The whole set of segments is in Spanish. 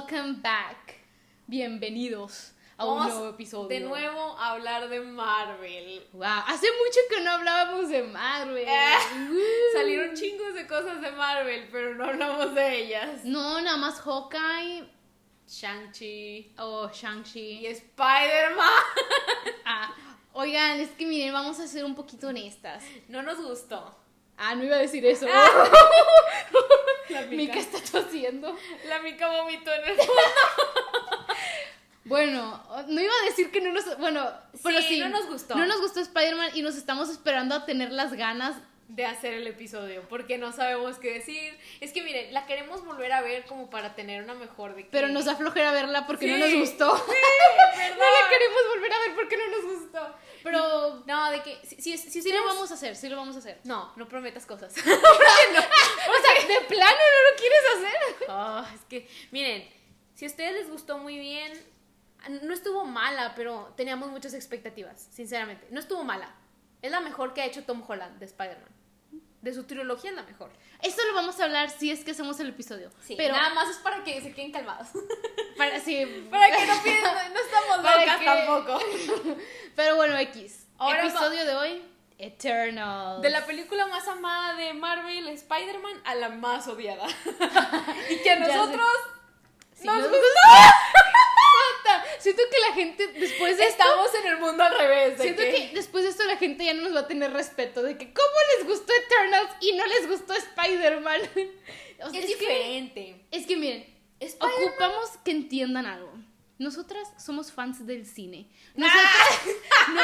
welcome back. Bienvenidos a un nuevo episodio. De nuevo a hablar de Marvel. Wow, hace mucho que no hablábamos de Marvel. Eh, Woo. Salieron chingos de cosas de Marvel, pero no hablamos de ellas. No, nada más Hawkeye Shang-Chi o y Shang-Chi. Spider-Man. Ah, oigan, es que miren, vamos a ser un poquito honestas. No nos gustó. Ah, no iba a decir eso. La Mika está tosiendo. La mica vomitó en el fondo. Bueno, no iba a decir que no nos... Bueno, pero sí. no nos gustó. No nos gustó Spider-Man y nos estamos esperando a tener las ganas de hacer el episodio porque no sabemos qué decir. Es que miren, la queremos volver a ver como para tener una mejor de que- Pero nos da flojera verla porque no nos gustó. no la queremos volver a ver porque no nos gustó. Pero No, de que sí, sí, sí, sí, lo vamos a hacer, sí lo vamos a hacer. No, no prometas cosas. O sea, ¿de plano no lo quieres hacer? Ah, es que, miren, si a ustedes les gustó muy bien, no estuvo mala, pero teníamos muchas expectativas, sinceramente. No estuvo mala. Es la mejor que ha hecho Tom Holland de Spider-Man. De su trilogía es la mejor. Eso lo vamos a hablar si es que hacemos el episodio. Sí, pero nada más es para que se queden calmados. para sí, para que no piensen, no estamos locas que- tampoco. Pero bueno, X. Ahora episodio de hoy, Eternal. De la película más amada de Marvel, Spider-Man, a la más odiada. y que a nosotros Sí, nos nos gustó. Siento que la gente después de esto Estamos en el mundo al revés. de Siento que después de esto la gente ya no nos va a tener respeto de que cómo les gustó Eternals y no les gustó Spider-Man. O sea, es, que- diferente. es que miren, ocupamos que entiendan algo. Nosotras somos fans del cine. Ah. Nosotras,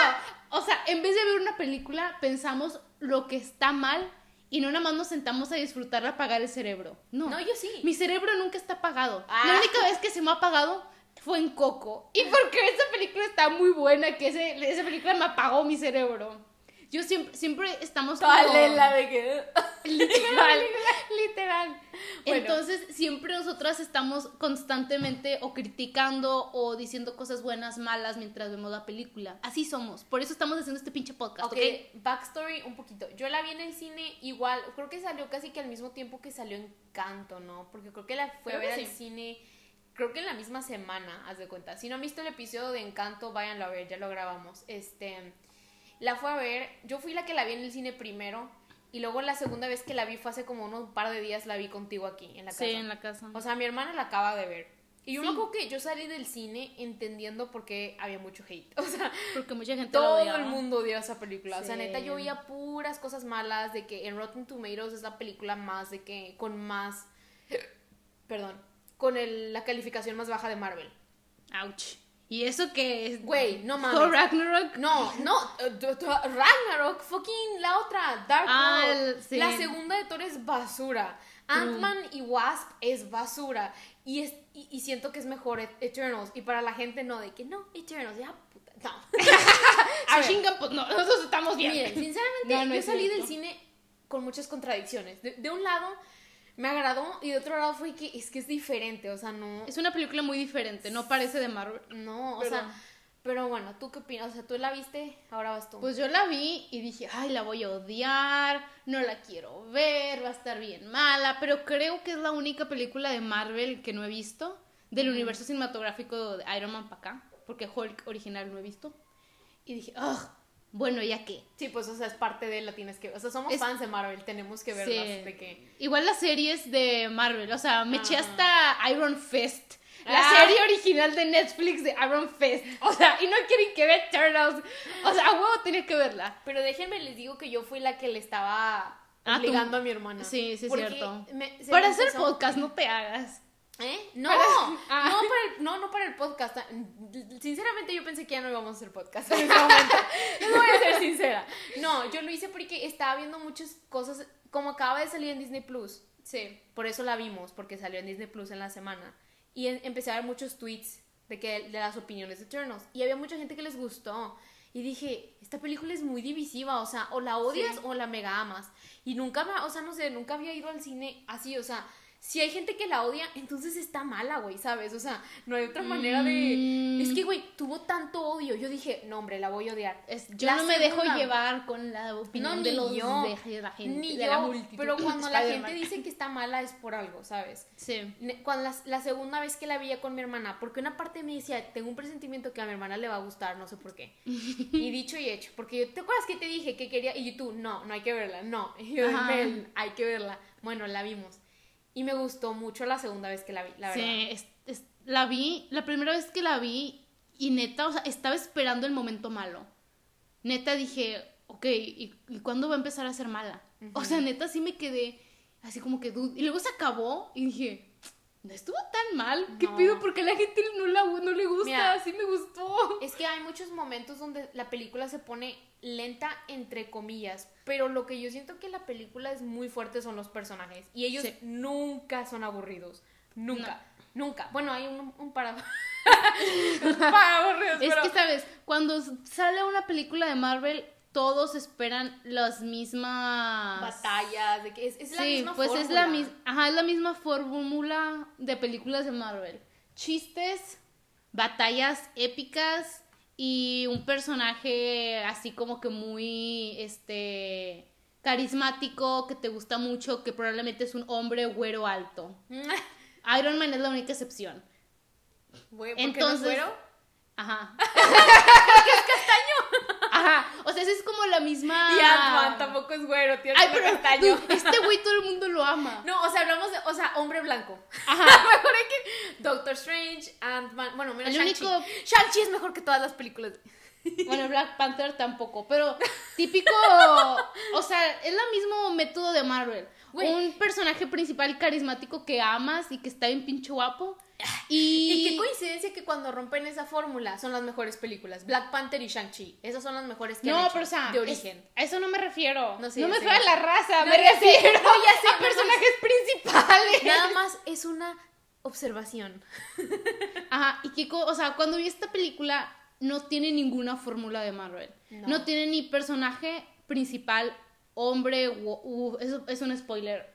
no, o sea, en vez de ver una película, pensamos lo que está mal y no nada más nos sentamos a disfrutarla, a apagar el cerebro. No, No, yo sí. Mi cerebro nunca está apagado. Ah. La única vez que se me ha apagado fue en Coco. Y porque esa película está muy buena, que ese- esa película me apagó mi cerebro. Yo siempre, siempre estamos como... Lela de que. Literal, literal. Bueno. Entonces, siempre nosotras estamos constantemente o criticando o diciendo cosas buenas, malas mientras vemos la película. Así somos. Por eso estamos haciendo este pinche podcast, ¿ok? Ok, backstory un poquito. Yo la vi en el cine igual, creo que salió casi que al mismo tiempo que salió Encanto, ¿no? Porque creo que la fue a Creo que ver al sí. cine, creo que en la misma semana, haz de cuenta. Si no han visto el episodio de Encanto, váyanlo a ver, ya lo grabamos. Este, la fue a ver, yo fui la que la vi en el cine primero y luego la segunda vez que la vi fue hace como unos par de días la vi contigo aquí en la casa. Sí, en la casa. O sea, mi hermana la acaba de ver. Y yo Sí. me acuerdo que yo salí del cine entendiendo por qué había mucho hate. O sea, Porque mucha gente todo odiaba. el mundo odió esa película. O sea, neta, yo oía puras cosas malas de que en Rotten Tomatoes es la película más de que con más perdón, con el- la calificación más baja de Marvel. Ouch. ¿Y eso que es? Güey, no mames. Thor Ragnarok. No, no, eh, Ragnarok, fucking la otra, Dark Ah, World. sí. La segunda de Thor es basura. Ant-Man y Wasp es basura. Y, es, y, y siento que es mejor Et- Eternals. Y para la gente no, de que no, Eternals, ya puta. No. A ver. chingan, pues no, nosotros estamos bien. Miren, sinceramente, No, no yo salí cierto. del cine con muchas contradicciones. De, de un lado, me agradó y de otro lado fue que es que es diferente. O sea, no. Es una película muy diferente, no parece de Marvel. No, o Perdón. sea. Pero bueno, ¿tú qué opinas? O sea, tú la viste, ahora vas tú. Pues yo la vi y dije, ay, la voy a odiar, no la quiero ver, va a estar bien mala, pero creo que es la única película de Marvel que no he visto, del universo cinematográfico de Iron Man para acá, porque Hulk original no he visto. Y dije, ugh, bueno, ¿ya qué? Sí, pues, o sea, es parte de la tienes que O sea, somos Es- fans de Marvel, tenemos que Sí. verlas. De que. Igual las series de Marvel, o sea, me eché Ajá. hasta Iron Fist. La Ah. serie original de Netflix de Iron Fist. O sea, y no quieren que vea Eternals. O sea, a huevo tenía que verla. Pero déjenme les digo que yo fui la que le estaba Ah, tú- obligando a mi hermana. Sí, sí, es cierto. me- Para hacer empezó- podcast, no te hagas. ¿Eh? No, Para- Ah. no, para el, no, no para el podcast. Sinceramente yo pensé que ya no íbamos a hacer podcast en ese momento. Les voy a ser sincera. No, yo lo hice porque estaba viendo muchas cosas, como acaba de salir en Disney Plus. Sí. Por eso la vimos, porque salió en Disney Plus en la semana. Y en- empecé a ver muchos tweets de, que, de las opiniones de Eternals. Y había mucha gente que les gustó. Y dije, esta película es muy divisiva, o sea, o la odias Sí. o la mega amas. Y nunca o sea, no sé, nunca había ido al cine así, o sea, si hay gente que la odia, entonces está mala, güey, ¿sabes? O sea, no hay otra manera de... Mm. Es que, güey, tuvo tanto odio. Yo dije, no, hombre, la voy a odiar. Es- yo no me dejo llevar con la opinión No, de los yo, de la gente. Ni de yo, la pero cuando la gente dice que está mala es por algo, ¿sabes? Sí. Cuando la, la segunda vez que la veía con mi hermana, porque una parte me decía, tengo un presentimiento que a mi hermana le va a gustar, no sé por qué. Y dicho y hecho, porque yo, ¿te acuerdas que te dije que quería? Y tú, no, no hay que verla, no. Y yo, Ajá. "Mel, hay que verla. Bueno, la vimos. Y me gustó mucho la segunda vez que la vi, la verdad. Sí, es- es- la vi, la primera vez que la vi, y neta, o sea, estaba esperando el momento malo. Neta dije, ok, ¿y, y cuándo va a empezar a ser mala? O sea, neta sí me quedé así como que. Y luego se acabó y dije, no estuvo tan mal. ¿Qué pido? Porque a la gente no, la, no le gusta. Mira. sí me gustó. Es que hay muchos momentos donde la película se pone lenta, entre comillas, pero lo que yo siento que la película es muy fuerte son los personajes y ellos Sí. nunca son aburridos, nunca, nunca. Bueno, hay un, un para... aburridos, Es pero- que, ¿sabes? Cuando sale una película de Marvel, todos esperan las mismas... batallas, de que es, es la sí, misma pues es la fórmula. misma, ajá, es la misma fórmula de películas de Marvel. Chistes, batallas épicas y un personaje así como que muy este carismático, que te gusta mucho, que probablemente es un hombre güero alto. Iron Man es la única excepción. Güey, ¿por qué no es Entonces, güero? Ajá. Porque es castaño. Ajá. O sea, esa es como la misma. Y Ant-Man tampoco es güero, tiene Ay, pero castaño. este güey todo el mundo lo ama. No, o sea, hablamos de, o sea, hombre blanco. Ajá. mejor que Doctor Strange, Ant-Man, bueno, menos Shang-Chi. único- Shang-Chi es mejor que todas las películas. Bueno, Black Panther tampoco, pero típico, o sea, es el mismo método de Marvel. Un personaje principal carismático que amas y que está bien pinche guapo. Y, Y qué coincidencia que cuando rompen esa fórmula son las mejores películas. Black Panther y Shang-Chi. Esas son las mejores que han No, hecho pero o sea, de es- origen. a eso no me refiero. No me refiero a la raza, No, me refiero no, ya sé, a personajes principales. Nada más es una observación. Ajá, y co- o sea, cuando vi esta película, no tiene ninguna fórmula de Marvel. No, tiene ni personaje principal, hombre, uh, eso es un spoiler.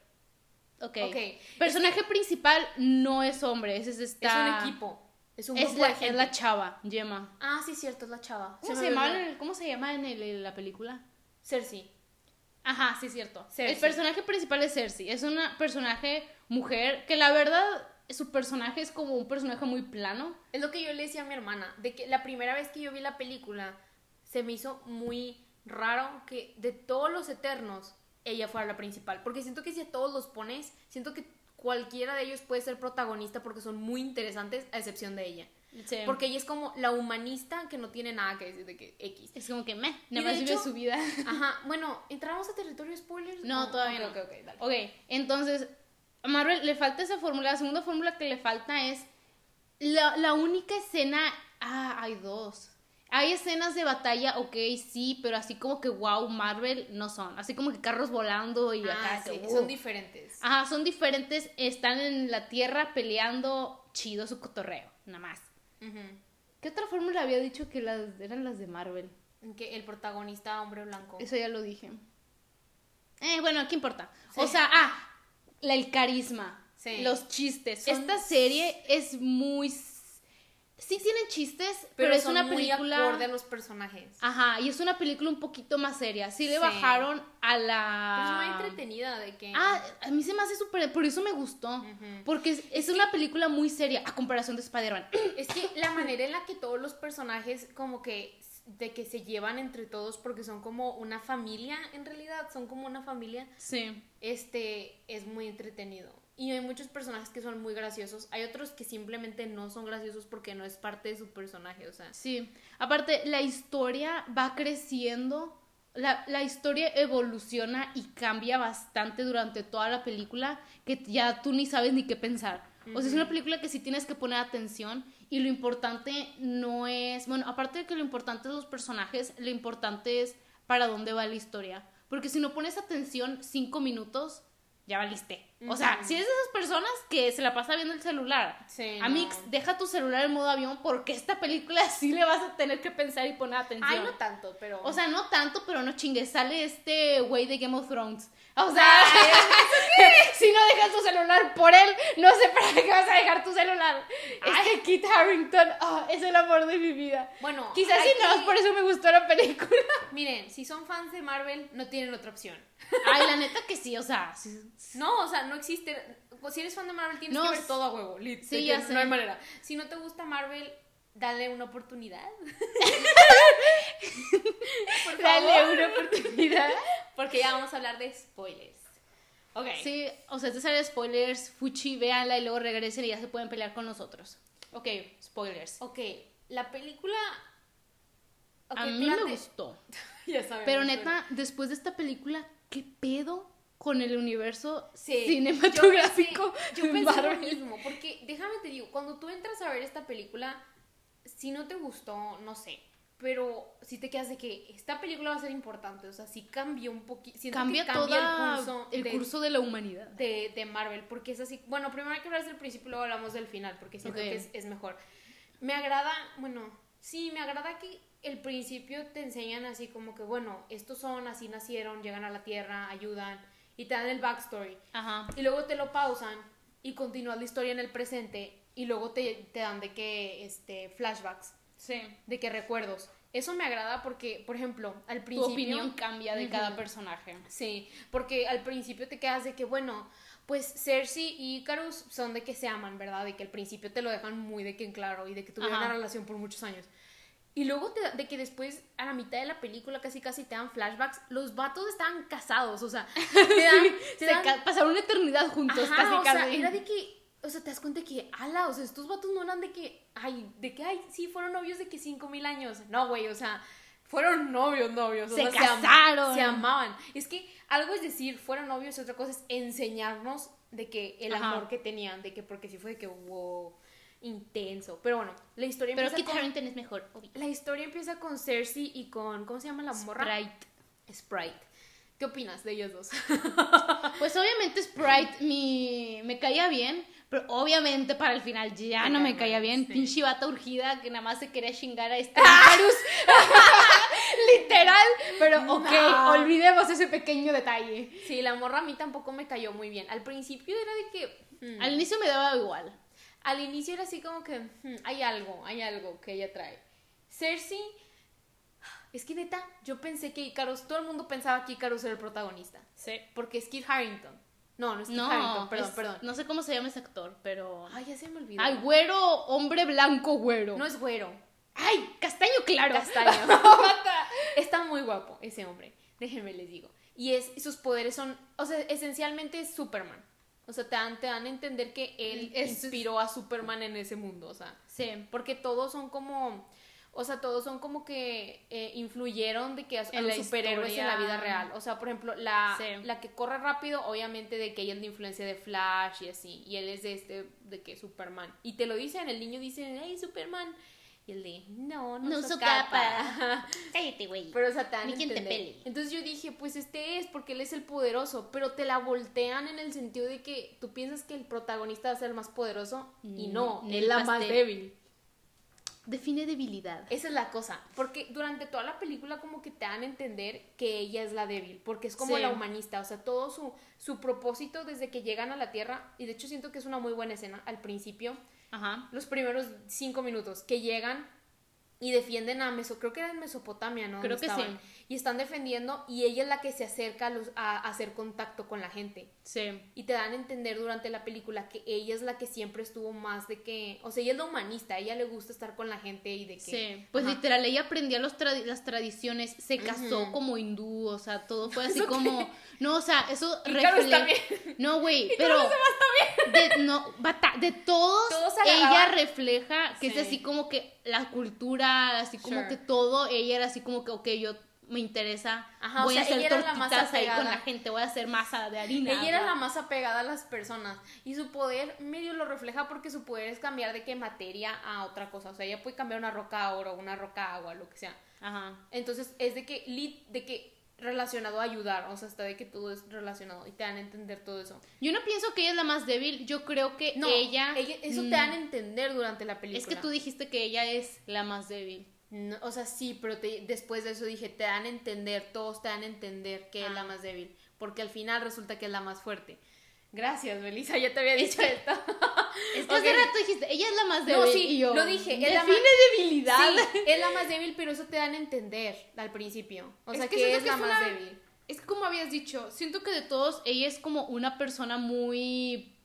Ok. Ok. Personaje principal no es hombre, ese es esta... Es un equipo. Es un Es la, de gente. es la chava, Gemma. Ah, sí, cierto, es la chava. ¿Cómo se, llama, el- ¿Cómo se llama en, el- en la película? Cersei. Ajá, sí, cierto. Cersei. El personaje principal es Cersei. Es una personaje mujer que la verdad, su personaje es como un personaje muy plano. Es lo que yo le decía a mi hermana, de que la primera vez que yo vi la película se me hizo muy raro que de todos los eternos ella fuera la principal, porque siento que si a todos los pones, siento que cualquiera de ellos puede ser protagonista porque son muy interesantes a excepción de ella. Sí. Porque ella es como la humanista que no tiene nada que decir de que X. Es como que meh, Y nada más vive su vida. Ajá, bueno, ¿entramos a territorio spoilers? No, ¿O- todavía ok, no. Ok, ok, dale. Ok, entonces, a Marvel le falta esa fórmula. La segunda fórmula que le falta es la, la única escena. Ah, hay dos. Hay escenas de batalla, ok, sí, pero así como que wow, Marvel no son. Así como que carros volando y Ah, acá. sí, que, son uh. diferentes. Ajá, son diferentes, están en la tierra peleando, chido su cotorreo, nada más. Ujú. ¿Qué otra fórmula había dicho que las eran las de Marvel? Que el protagonista hombre blanco. Eso ya lo dije. Eh, bueno, ¿qué importa? Sí. O sea, ah, el carisma, Sí. los chistes. Son- Esta serie es muy... Sí tienen chistes, pero, es son una muy película... acorde a los personajes. Ajá, y es una película un poquito más seria. Sí le Sí. bajaron a la... es muy entretenida de que... Ah, a mí se me hace súper... Por eso me gustó. Porque es, es una película muy seria a comparación de Spider-Man. Es que la manera en la que todos los personajes como que de que se llevan entre todos porque son como una familia en realidad, son como una familia, Sí. este es muy entretenido. Y hay muchos personajes que son muy graciosos, hay otros que simplemente no son graciosos porque no es parte de su personaje, o sea, Sí, aparte la historia va creciendo, la, la historia evoluciona y cambia bastante durante toda la película que ya tú ni sabes ni qué pensar. O sea, es una película que sí tienes que poner atención y lo importante no es, bueno, aparte de que lo importante es los personajes, lo importante es para dónde va la historia. Porque si no pones atención cinco minutos, ya valiste. O sea, si eres de esas personas que se la pasa viendo el celular, Sí, Amix, no. deja tu celular en modo avión porque esta película sí le vas a tener que pensar y poner atención. Ay, no tanto, pero. O sea, no tanto, pero no chingues. Sale este güey de Game of Thrones. O sea, si no dejas tu celular por él, no sé para qué vas a dejar tu celular. Este Kit Harrington, ah, es el amor de mi vida. bueno, Quizás si no, que- por eso me gustó la película. Miren, si son fans de Marvel, no tienen otra opción. Ay, la neta que sí, o sea, sí, No, o sea, no existe. pues, Si eres fan de Marvel, tienes No, que ver todo a huevo. lit, sí, ya sé. No hay manera. Si no te gusta Marvel, dale una oportunidad. Por dale una oportunidad. Porque ya vamos a hablar de spoilers. Ok. Sí, o sea, te sale spoilers, fuchi, véanla y luego regresen y ya se pueden pelear con nosotros. Ok, spoilers. Ok, la película. A mí me gustó. Ya sabemos. Pero neta, después de esta película, ¿qué pedo con el universo Sí, cinematográfico Yo pensé, yo pensé lo mismo, porque déjame te digo, cuando tú entras a ver esta película, si no te gustó, no sé, pero si te quedas de que esta película va a ser importante, o sea, si cambió un poquito, Cambia, que todo cambia el curso, el de, curso de la humanidad. de, de Marvel, porque es así, bueno, primero hay que hablar del principio, luego hablamos del final, porque siento que es, es mejor. Me agrada, bueno, sí, me agrada que el principio te enseñan así como que, bueno, estos son, así nacieron, llegan a la Tierra, ayudan, y te dan el backstory. Ajá. Y luego te lo pausan y continúas la historia en el presente y luego te, te dan de que, este, flashbacks, Sí. de que recuerdos. Eso me agrada porque, por ejemplo, al Tu principio... opinión cambia de cada personaje. Sí, porque al principio te quedas de que, bueno, pues Cersei y Icarus son de que se aman, ¿verdad? De que al principio te lo dejan muy de que en claro y de que tuvieron Ajá. una relación por muchos años. Y luego te, de que después, a la mitad de la película, casi casi te dan flashbacks, los vatos estaban casados, o sea, te dan... te Se dan- pasaron una eternidad juntos, Ajá, casi o sea, casi. era de que, o sea, te das cuenta que, ala, o sea, estos vatos no eran de que, ay, de que, ay, sí, fueron novios de que cinco mil años. No, güey, o sea, fueron novios, novios. o Se sea, am- casaron. Se, amaban. Es que algo es decir, fueron novios, y otra cosa es enseñarnos de que el Ajá. amor que tenían, de que, porque sí fue de que, wow, intenso. Pero bueno, la historia Pero empieza Kit con... Harington es mejor, obvio. La historia empieza con Cersei y con, ¿cómo se llama la morra? Sprite. Sprite. ¿Qué opinas de ellos dos? Pues obviamente Sprite mi, me caía bien, pero obviamente para el final ya no me caía bien. Sí. Pinche bata urgida que nada más se quería chingar a este Icarus. Literal, pero ok, No. olvidemos ese pequeño detalle. Sí, la morra a mí tampoco me cayó muy bien. Al principio era de que... mm, Al inicio me daba igual. Al inicio era así como que mm, hay algo, hay algo que ella trae. Cersei, es que neta, yo pensé que Icarus, todo el mundo pensaba que Icarus era el protagonista. Sí. Porque es Kit Harrington. No, no es Kit No, Harrington, perdón, es- perdón. No sé cómo se llama ese actor, pero. Ay, ya se me olvidó. Ay, güero, hombre blanco, güero. no es güero, Ay, castaño claro. castaño. Está muy guapo ese hombre, déjenme les digo. Y es, sus poderes son, o sea, esencialmente es Superman. O sea, te dan, te dan a entender que él Es- inspiró a Superman en ese mundo, o sea. Sí. Porque todos son como, o sea, todos son como que eh, influyeron de que a, En los la superhéroes en la vida real. O sea, por ejemplo, la, Sí. la que corre rápido, obviamente de que ella es de influencia de Flash y así. Y él es de este, de que Superman. Y te lo dicen, el niño dice, hey, Superman. Y él de, no, no, No uso uso capa. capa. Cállate, güey. Pero, dan Ni quien te pele. Entonces yo dije, pues este es porque él es el poderoso, pero te la voltean en el sentido de que tú piensas que el protagonista va a ser el más poderoso y Mm, no, es el la más débil. Define debilidad. Esa es la cosa, porque durante toda la película como que te dan a entender que ella es la débil, porque es como Sí. la humanista, o sea, todo su, su propósito desde que llegan a la Tierra, y de hecho siento que es una muy buena escena al principio, Ajá. los primeros cinco minutos que llegan y defienden a Meso, creo que era en Mesopotamia, ¿no? Creo que estaban. Y están defendiendo y ella es la que se acerca a, los- a- a hacer contacto con la gente. Sí. Y te dan a entender durante la película que ella es la que siempre estuvo más de que, o sea, ella es la humanista, a ella le gusta estar con la gente y de que... Sí, pues Ajá. literal, ella aprendía los las tradiciones, se casó como hindú, o sea, todo fue así como... No, o sea, eso refle- también. No, güey, pero... De, no, bata- de todos, Todos se ella refleja que Sí. es así como que la cultura, así como Sure. que todo, ella era así como que, ok, yo me interesa, Ajá, o voy a sea, hacer ella la más tortitas ahí con la gente, voy a hacer masa de harina. Ella era la más apegada a las personas y su poder medio lo refleja porque su poder es cambiar de qué materia a otra cosa. O sea, ella puede cambiar una roca a oro, una roca a agua, lo que sea. Ajá. Entonces es de que, lit- de que relacionado a ayudar, o sea, hasta de que todo es relacionado y te dan a entender todo eso. Yo no pienso que ella es la más débil, yo creo que No, ella... eso te mm, dan a entender durante la película. Es que tú dijiste que ella es la más débil. No, o sea, sí, pero te- después de eso dije, te dan a entender, todos te dan a entender que es la Ah. más débil, porque al final resulta que es la más fuerte. Gracias, Belisa, ya te había dicho esto. Es que hace rato dijiste, ella es la más No, débil. sí, y yo, lo dije, es la más- debilidad. Sí, es la más débil, pero eso te dan a entender al principio. O Es sea, que es que la más una- débil. Es que como habías dicho, siento que de todos ella es como una persona muy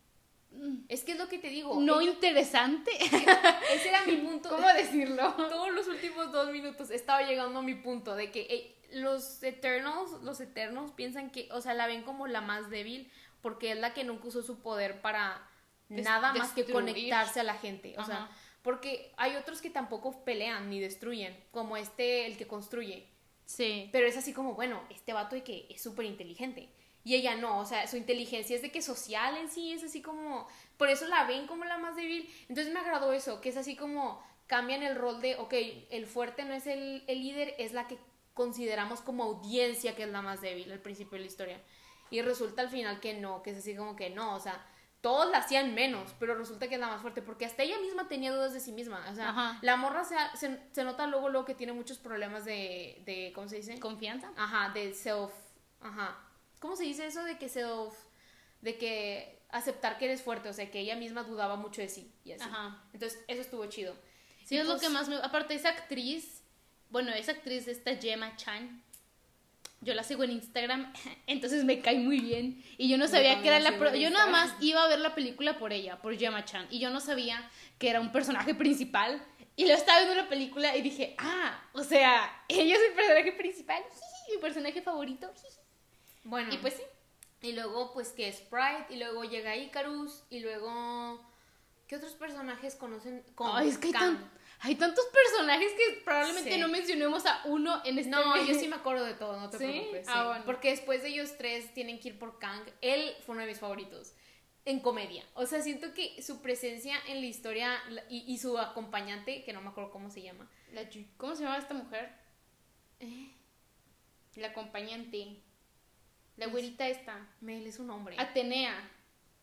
Es que es lo que te digo. no interesante. ese era mi punto. ¿Cómo decirlo? Todos los últimos dos minutos estaba llegando a mi punto de que los Eternals, los Eternos piensan que, o sea, la ven como la más débil porque es la que nunca usó su poder para Des- nada más que conectarse a la gente. O sea, porque hay otros que tampoco pelean ni destruyen, como este, el que construye. Sí. Pero es así como, bueno, este vato de que es súper inteligente. Y ella no, o sea, su inteligencia es de que social en sí, es así como, por eso la ven como la más débil. Entonces me agradó eso, que es así como cambian el rol de, ok, el fuerte no es el, el líder, es la que consideramos como audiencia que es la más débil al principio de la historia. Y resulta al final que no, que es así como que no, o sea, todos la hacían menos, pero resulta que es la más fuerte, porque hasta ella misma tenía dudas de sí misma. O sea, Ajá. la morra se, se, se nota luego, luego que tiene muchos problemas de, de ¿cómo se dice? ¿Confianza? Ajá, de self. Ajá. ¿Cómo se dice eso de que self. de que aceptar que eres fuerte? O sea, que ella misma dudaba mucho de sí y así. Ajá. Entonces, eso estuvo chido. Sí, es lo que más me... Aparte, esa actriz, bueno, esa actriz, esta Gemma Chan, yo la sigo en Instagram, entonces me cae muy bien. Y yo no sabía que era la pro- Yo nada más iba a ver la película por ella, por Gemma Chan, y yo no sabía que era un personaje principal. Y lo estaba viendo la película y dije, ah, o sea, ella es el personaje principal, mi personaje favorito. Bueno. Y pues sí. Y luego, pues, que Sprite. Y luego llega Icarus. Y luego. ¿Qué otros personajes conocen? Con Ay, es que hay, Kang? tan- hay tantos personajes que probablemente Sí. no mencionemos a uno en este No, mes. yo sí me acuerdo de todo, no te ¿Sí? preocupes. Ah, bueno. Porque después de ellos tres tienen que ir por Kang. Él fue uno de mis favoritos. En comedia. O sea, siento que su presencia en la historia y, y su acompañante, que no me acuerdo cómo se llama. La ¿Cómo se llama esta mujer? Eh, La acompañante. La güerita esta. Mel es un hombre. Atenea.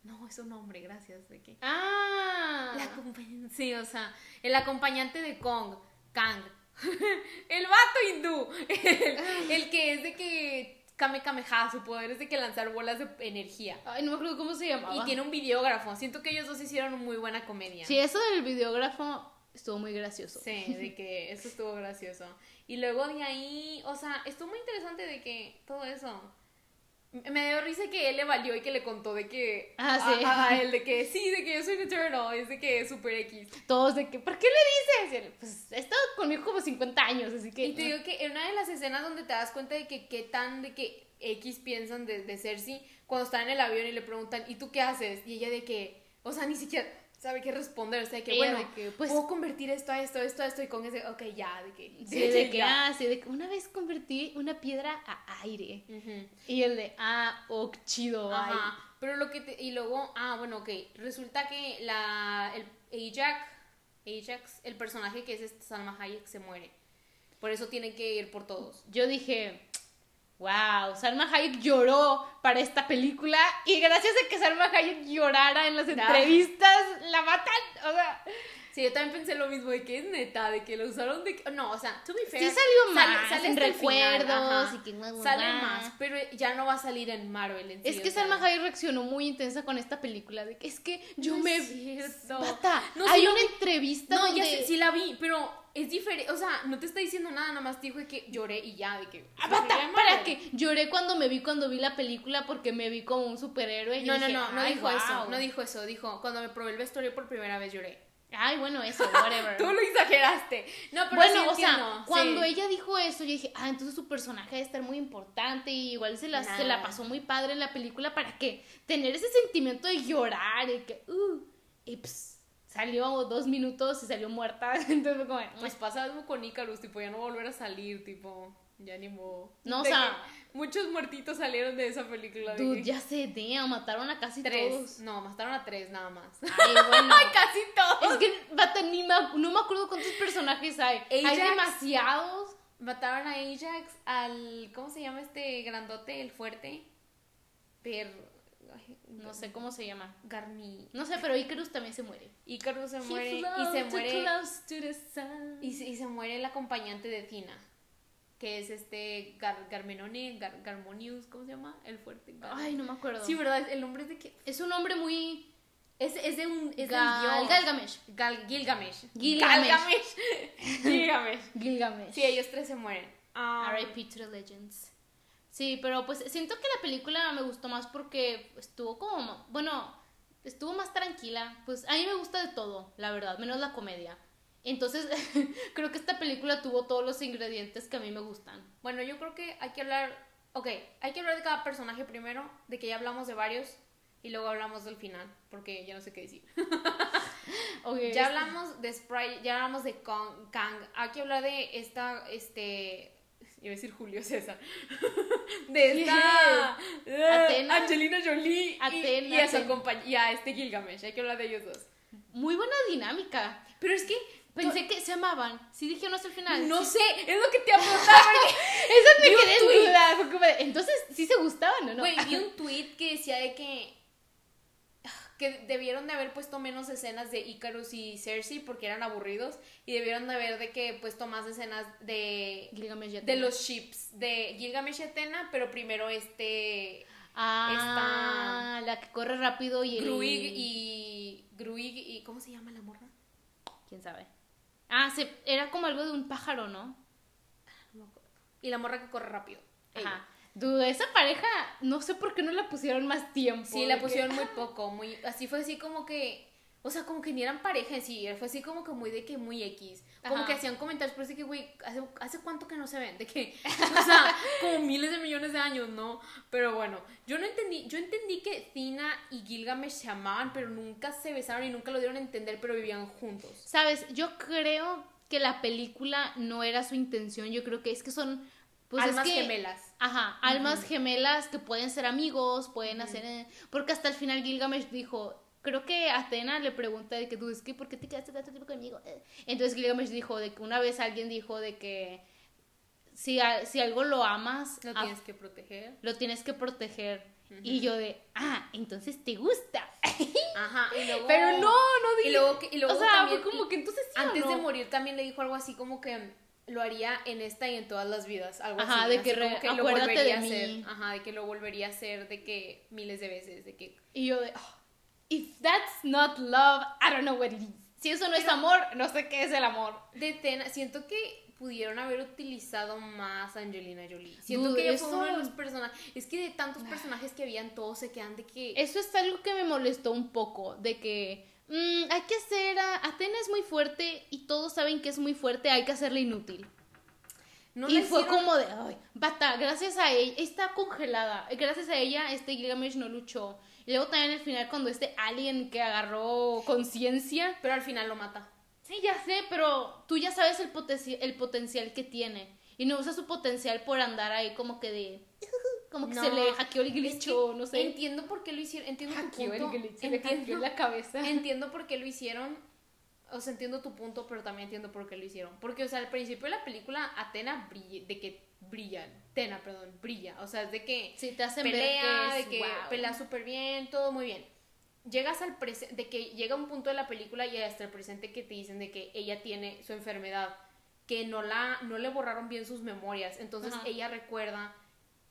No, es un hombre, gracias. ¿De qué? Ah. La. Sí, o sea, el acompañante de Kong, Kang. el vato hindú. El, el que es de que Kame Kameha, su poder es de que lanzar bolas de energía. Ay, no me acuerdo cómo se llamaba. Y tiene un videógrafo. Siento que ellos dos hicieron muy buena comedia. Sí, eso del videógrafo estuvo muy gracioso. Sí, de que eso estuvo gracioso. Y luego de ahí, o sea, estuvo muy interesante de que todo eso. Me dio risa que él le valió y que le contó de que. Ah, sí. A, a él, de que sí, de que yo soy un Eternal, es de que es super X. Todos de que, ¿por qué le dices? Y él, Pues he estado conmigo como 50 años, así que. Y te digo que en una de las escenas donde te das cuenta de que qué tan de que X piensan de, de Cersei, cuando está en el avión y le preguntan, ¿y tú qué haces? Y ella de que, o sea, ni siquiera sabe qué responder, o sea, de que bueno, de que, pues- puedo convertir esto a esto, esto a esto, y con ese, ok, ya, de que, Sí, de que, ya. ah, sí, de que una vez convertí una piedra a aire. Y el de, ah, oh, chido, ay. Pero lo que te, y luego, ah, bueno, ok, resulta que la, el Ajax, Ajax, el personaje que es este Salma Hayek se muere. Por eso tienen que ir por todos. Yo dije, wow, Salma Hayek lloró para esta película y gracias a que Salma Hayek llorara en las entrevistas, la matan. O sea, Sí, yo también pensé lo mismo, de que es neta, de que lo usaron de que... No, o sea, to be fair... Sí salió más, sale en final, recuerdos ajá. y que guau, guau, Sale más, pero ya no va a salir en Marvel en es que. Salma Hayek reaccionó muy intensa con esta película, de que es que yo No me... es. Bata, No, hay una vi. entrevista No, donde... ya sé, sí la vi, pero es diferente, o sea, no te está diciendo nada, nada más te dijo que lloré y ya, de que... Ah, bata, para que lloré cuando me vi cuando vi la película porque me vi como un superhéroe. y No, no, dije, no, no "Ay, dijo eso, guau". no dijo eso, dijo, cuando me probé el vestuario por primera vez lloré. Ay, bueno, eso, whatever. Tú lo exageraste. No, pero bueno, sí o sea, cuando ella dijo eso, yo dije, ah, entonces su personaje debe estar muy importante y igual se la, Nah. se la pasó muy padre en la película para que tener ese sentimiento de llorar y que, uh, y ps, salió dos minutos y salió muerta. Entonces fue como, Pues pues, pasa algo con Icarus, tipo, ya no va a volver a salir, tipo, ya ni modo. No, o sea- Muchos muertitos salieron de esa película. de dude, que- ya sé, damn, mataron a casi Tres. todos. No, mataron a tres nada más. Ay, bueno. ¡Ay, casi todos! es que, bata, ni me, no me acuerdo cuántos personajes hay. Hay Ajax. demasiados. mataron a Ajax, al, ¿cómo se llama este grandote, el fuerte? Per... ay, No sé cómo se llama. Garni... No sé, pero Icarus también se muere. Icarus se muere y se muere y se, y se muere el acompañante de Tina, que es este Gar, Garmenone, Gar- Garmonius, ¿cómo se llama? El fuerte. Gar- Ay, no me acuerdo. Sí, ¿verdad? El nombre es de que Es un hombre muy... es, es de un es Gal-. Galgamesh. Gal- Gilgamesh. Gilgamesh. Galgamesh. Gilgamesh. Gilgamesh. Sí, ellos tres se mueren. Ah, R.I.P. to the Legends. Sí, pero pues siento que la película me gustó más porque estuvo como, bueno, estuvo más tranquila. Pues a mí me gusta de todo, la verdad, menos la comedia. Entonces, creo que esta película tuvo todos los ingredientes que a mí me gustan. Bueno, yo creo que hay que hablar. Ok, hay que hablar de cada personaje primero, de que ya hablamos de varios, y luego hablamos del final, porque ya no sé qué decir. Ok, Ya hablamos de Sprite, ya hablamos de Kong, Kang. Hay que hablar de esta, este. Iba a decir Julio César. De esta. Atena. Angelina Jolie. Atena, Y, a su y a este Gilgamesh. Hay que hablar de ellos dos. Muy buena dinámica. Pero es que. Pensé que se amaban. Sí dijeron hasta el final. No Sí. sé, es lo que te apuntaba. Esas me quedé en duda. Entonces, ¿sí se gustaban o no? Güey, vi un tweet que decía de que que debieron de haber puesto menos escenas de Icarus y Cersei porque eran aburridos y debieron de haber de que puesto más escenas de Gilgamesh de los ships de Gilgamesh y Atena, pero primero este Ah, la que corre rápido y el... Gruig y Gruig y ¿cómo se llama la morra? ¿Quién sabe? Ah, se... era como algo de un pájaro, ¿no? Acuerdo. Y la morra que corre rápido. ella. Dude, esa pareja, no sé por qué no la pusieron más tiempo. Sí, la que- pusieron muy poco, muy así fue así como que o sea, como que ni eran pareja en sí, fue así como que muy de que muy X. Como Ajá. que hacían comentarios, pero así que, güey, ¿hace, ¿hace cuánto que no se ven? De que, o sea, como miles de millones de años, ¿no? Pero bueno, yo no entendí, yo entendí que Tina y Gilgamesh se amaban, pero nunca se besaron y nunca lo dieron a entender, pero vivían juntos. Sabes, yo creo que la película no era su intención, yo creo que es que son... Pues Almas es que- gemelas. Ajá, almas gemelas que pueden ser amigos, pueden hacer... Porque hasta el final Gilgamesh dijo... Creo que Atena le pregunta de que tú, es que ¿por qué te quedaste tanto tiempo conmigo? Eh, Entonces Gilgamesh dijo de que una vez alguien dijo de que si, a- si algo lo amas, Lo a- tienes que proteger. lo tienes que proteger. Y yo de, ah, entonces te gusta. Ajá, y luego... Pero no, no Y dije. luego, y luego o sea, también- fue como que entonces sí o Antes de morir también le dijo algo así como que lo haría en esta y en todas las vidas, algo Ajá, así. de así que lo volvería de a hacer. mí. Ajá, de que lo volvería a hacer de que miles de veces, de que Y yo de, "Oh, if that's not love, I don't know what it is. Si eso no es amor, no sé qué es el amor. de Tena, siento que pudieron haber utilizado más a Angelina Jolie. Siento Dude, que ella fue eso- uno de los personajes, es que de tantos personajes que habían todos se quedan de que Eso es algo que me molestó un poco, de que mm, hay que hacer, a, Atena es muy fuerte y todos saben que es muy fuerte, hay que hacerla inútil. no y fue hicieron- como de, ay, bata, gracias a ella, está congelada, gracias a ella este Gilgamesh no luchó. Y luego también al final cuando este alien que agarró conciencia, pero al final lo mata. sí, ya sé, pero tú ya sabes el, potenci- el potencial que tiene. Y no usa su potencial por andar ahí como que de, como que No, se le hackeó el glitch o no sé. Entiendo por qué lo hicieron, entiendo tu Hackeó el punto. glitch, se le hackeó entiendo, la cabeza. entiendo por qué lo hicieron. O sea, entiendo tu punto, pero también entiendo por qué lo hicieron. Porque, o sea, al principio de la película, Atena brilla, de que brilla, Atena, perdón, brilla. O sea, es de que Sí, te hacen pelea, ver que es, de que wow. pelea súper bien, todo muy bien. Llegas al presente, de que llega un punto de la película y hasta el presente que te dicen de que ella tiene su enfermedad, que no la, no le borraron bien sus memorias, entonces Ajá. ella recuerda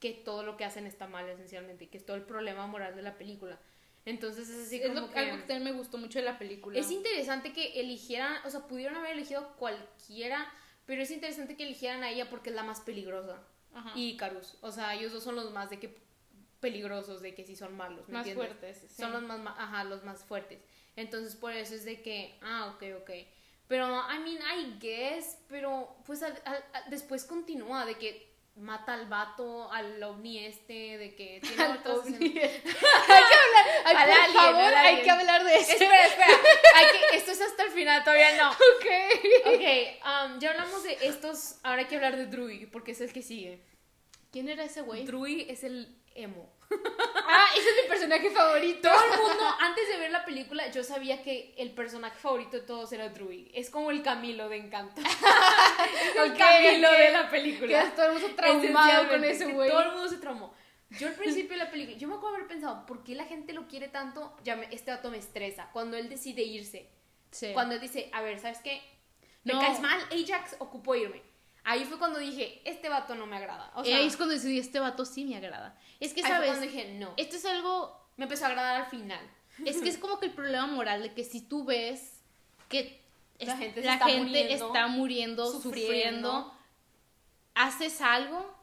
que todo lo que hacen está mal esencialmente, que es todo el problema moral de la película. Entonces es así es como lo- que... algo que también me gustó mucho de la película. Es interesante que eligieran, o sea, pudieron haber elegido cualquiera, pero es interesante que eligieran a ella porque es la más peligrosa. Ajá. Y Carus, o sea, ellos dos son los más de que peligrosos, de que sí son malos, ¿me más entiendes? fuertes. sí. Son los más, ajá, los más fuertes. Entonces, por eso es de que, ah, ok, ok. Pero, I mean, I guess, pero pues al- al- al- después continúa de que mata al vato, al ovni este, de que tiene Al otras ovni. hay que hablar, ay, Al por alien, favor, hay que hablar de eso. Espera, espera, hay que, esto es hasta el final, todavía no. Ok. Ok, um, ya hablamos de estos, ahora hay que hablar de Druid, porque es el que sigue. ¿Quién era ese güey? Druig es el emo. Ah, ese es mi personaje favorito. Todo el mundo, antes de ver la película, yo sabía que el personaje favorito de todos era Druig. Es como el Camilo de Encanto. el Ok, Camilo de la película. todo el mundo traumado con ese güey. Todo el mundo se traumó. Yo al principio de la película, yo me acuerdo haber pensado, ¿por qué la gente lo quiere tanto? Ya me- este dato me estresa. Cuando él decide irse. Sí. Cuando él dice, a ver, ¿sabes qué? Me No. caes mal, Ajax, ocupo irme. Ahí fue cuando dije, este vato no me agrada. O Y sea, ahí es cuando decidí, este vato sí me agrada. Es que, ahí fue ¿sabes? cuando dije, no. Esto es algo Me empezó a agradar al final. Es que es como que el problema moral de que si tú ves que La gente la está gente muriendo, está muriendo, sufriendo. sufriendo, haces algo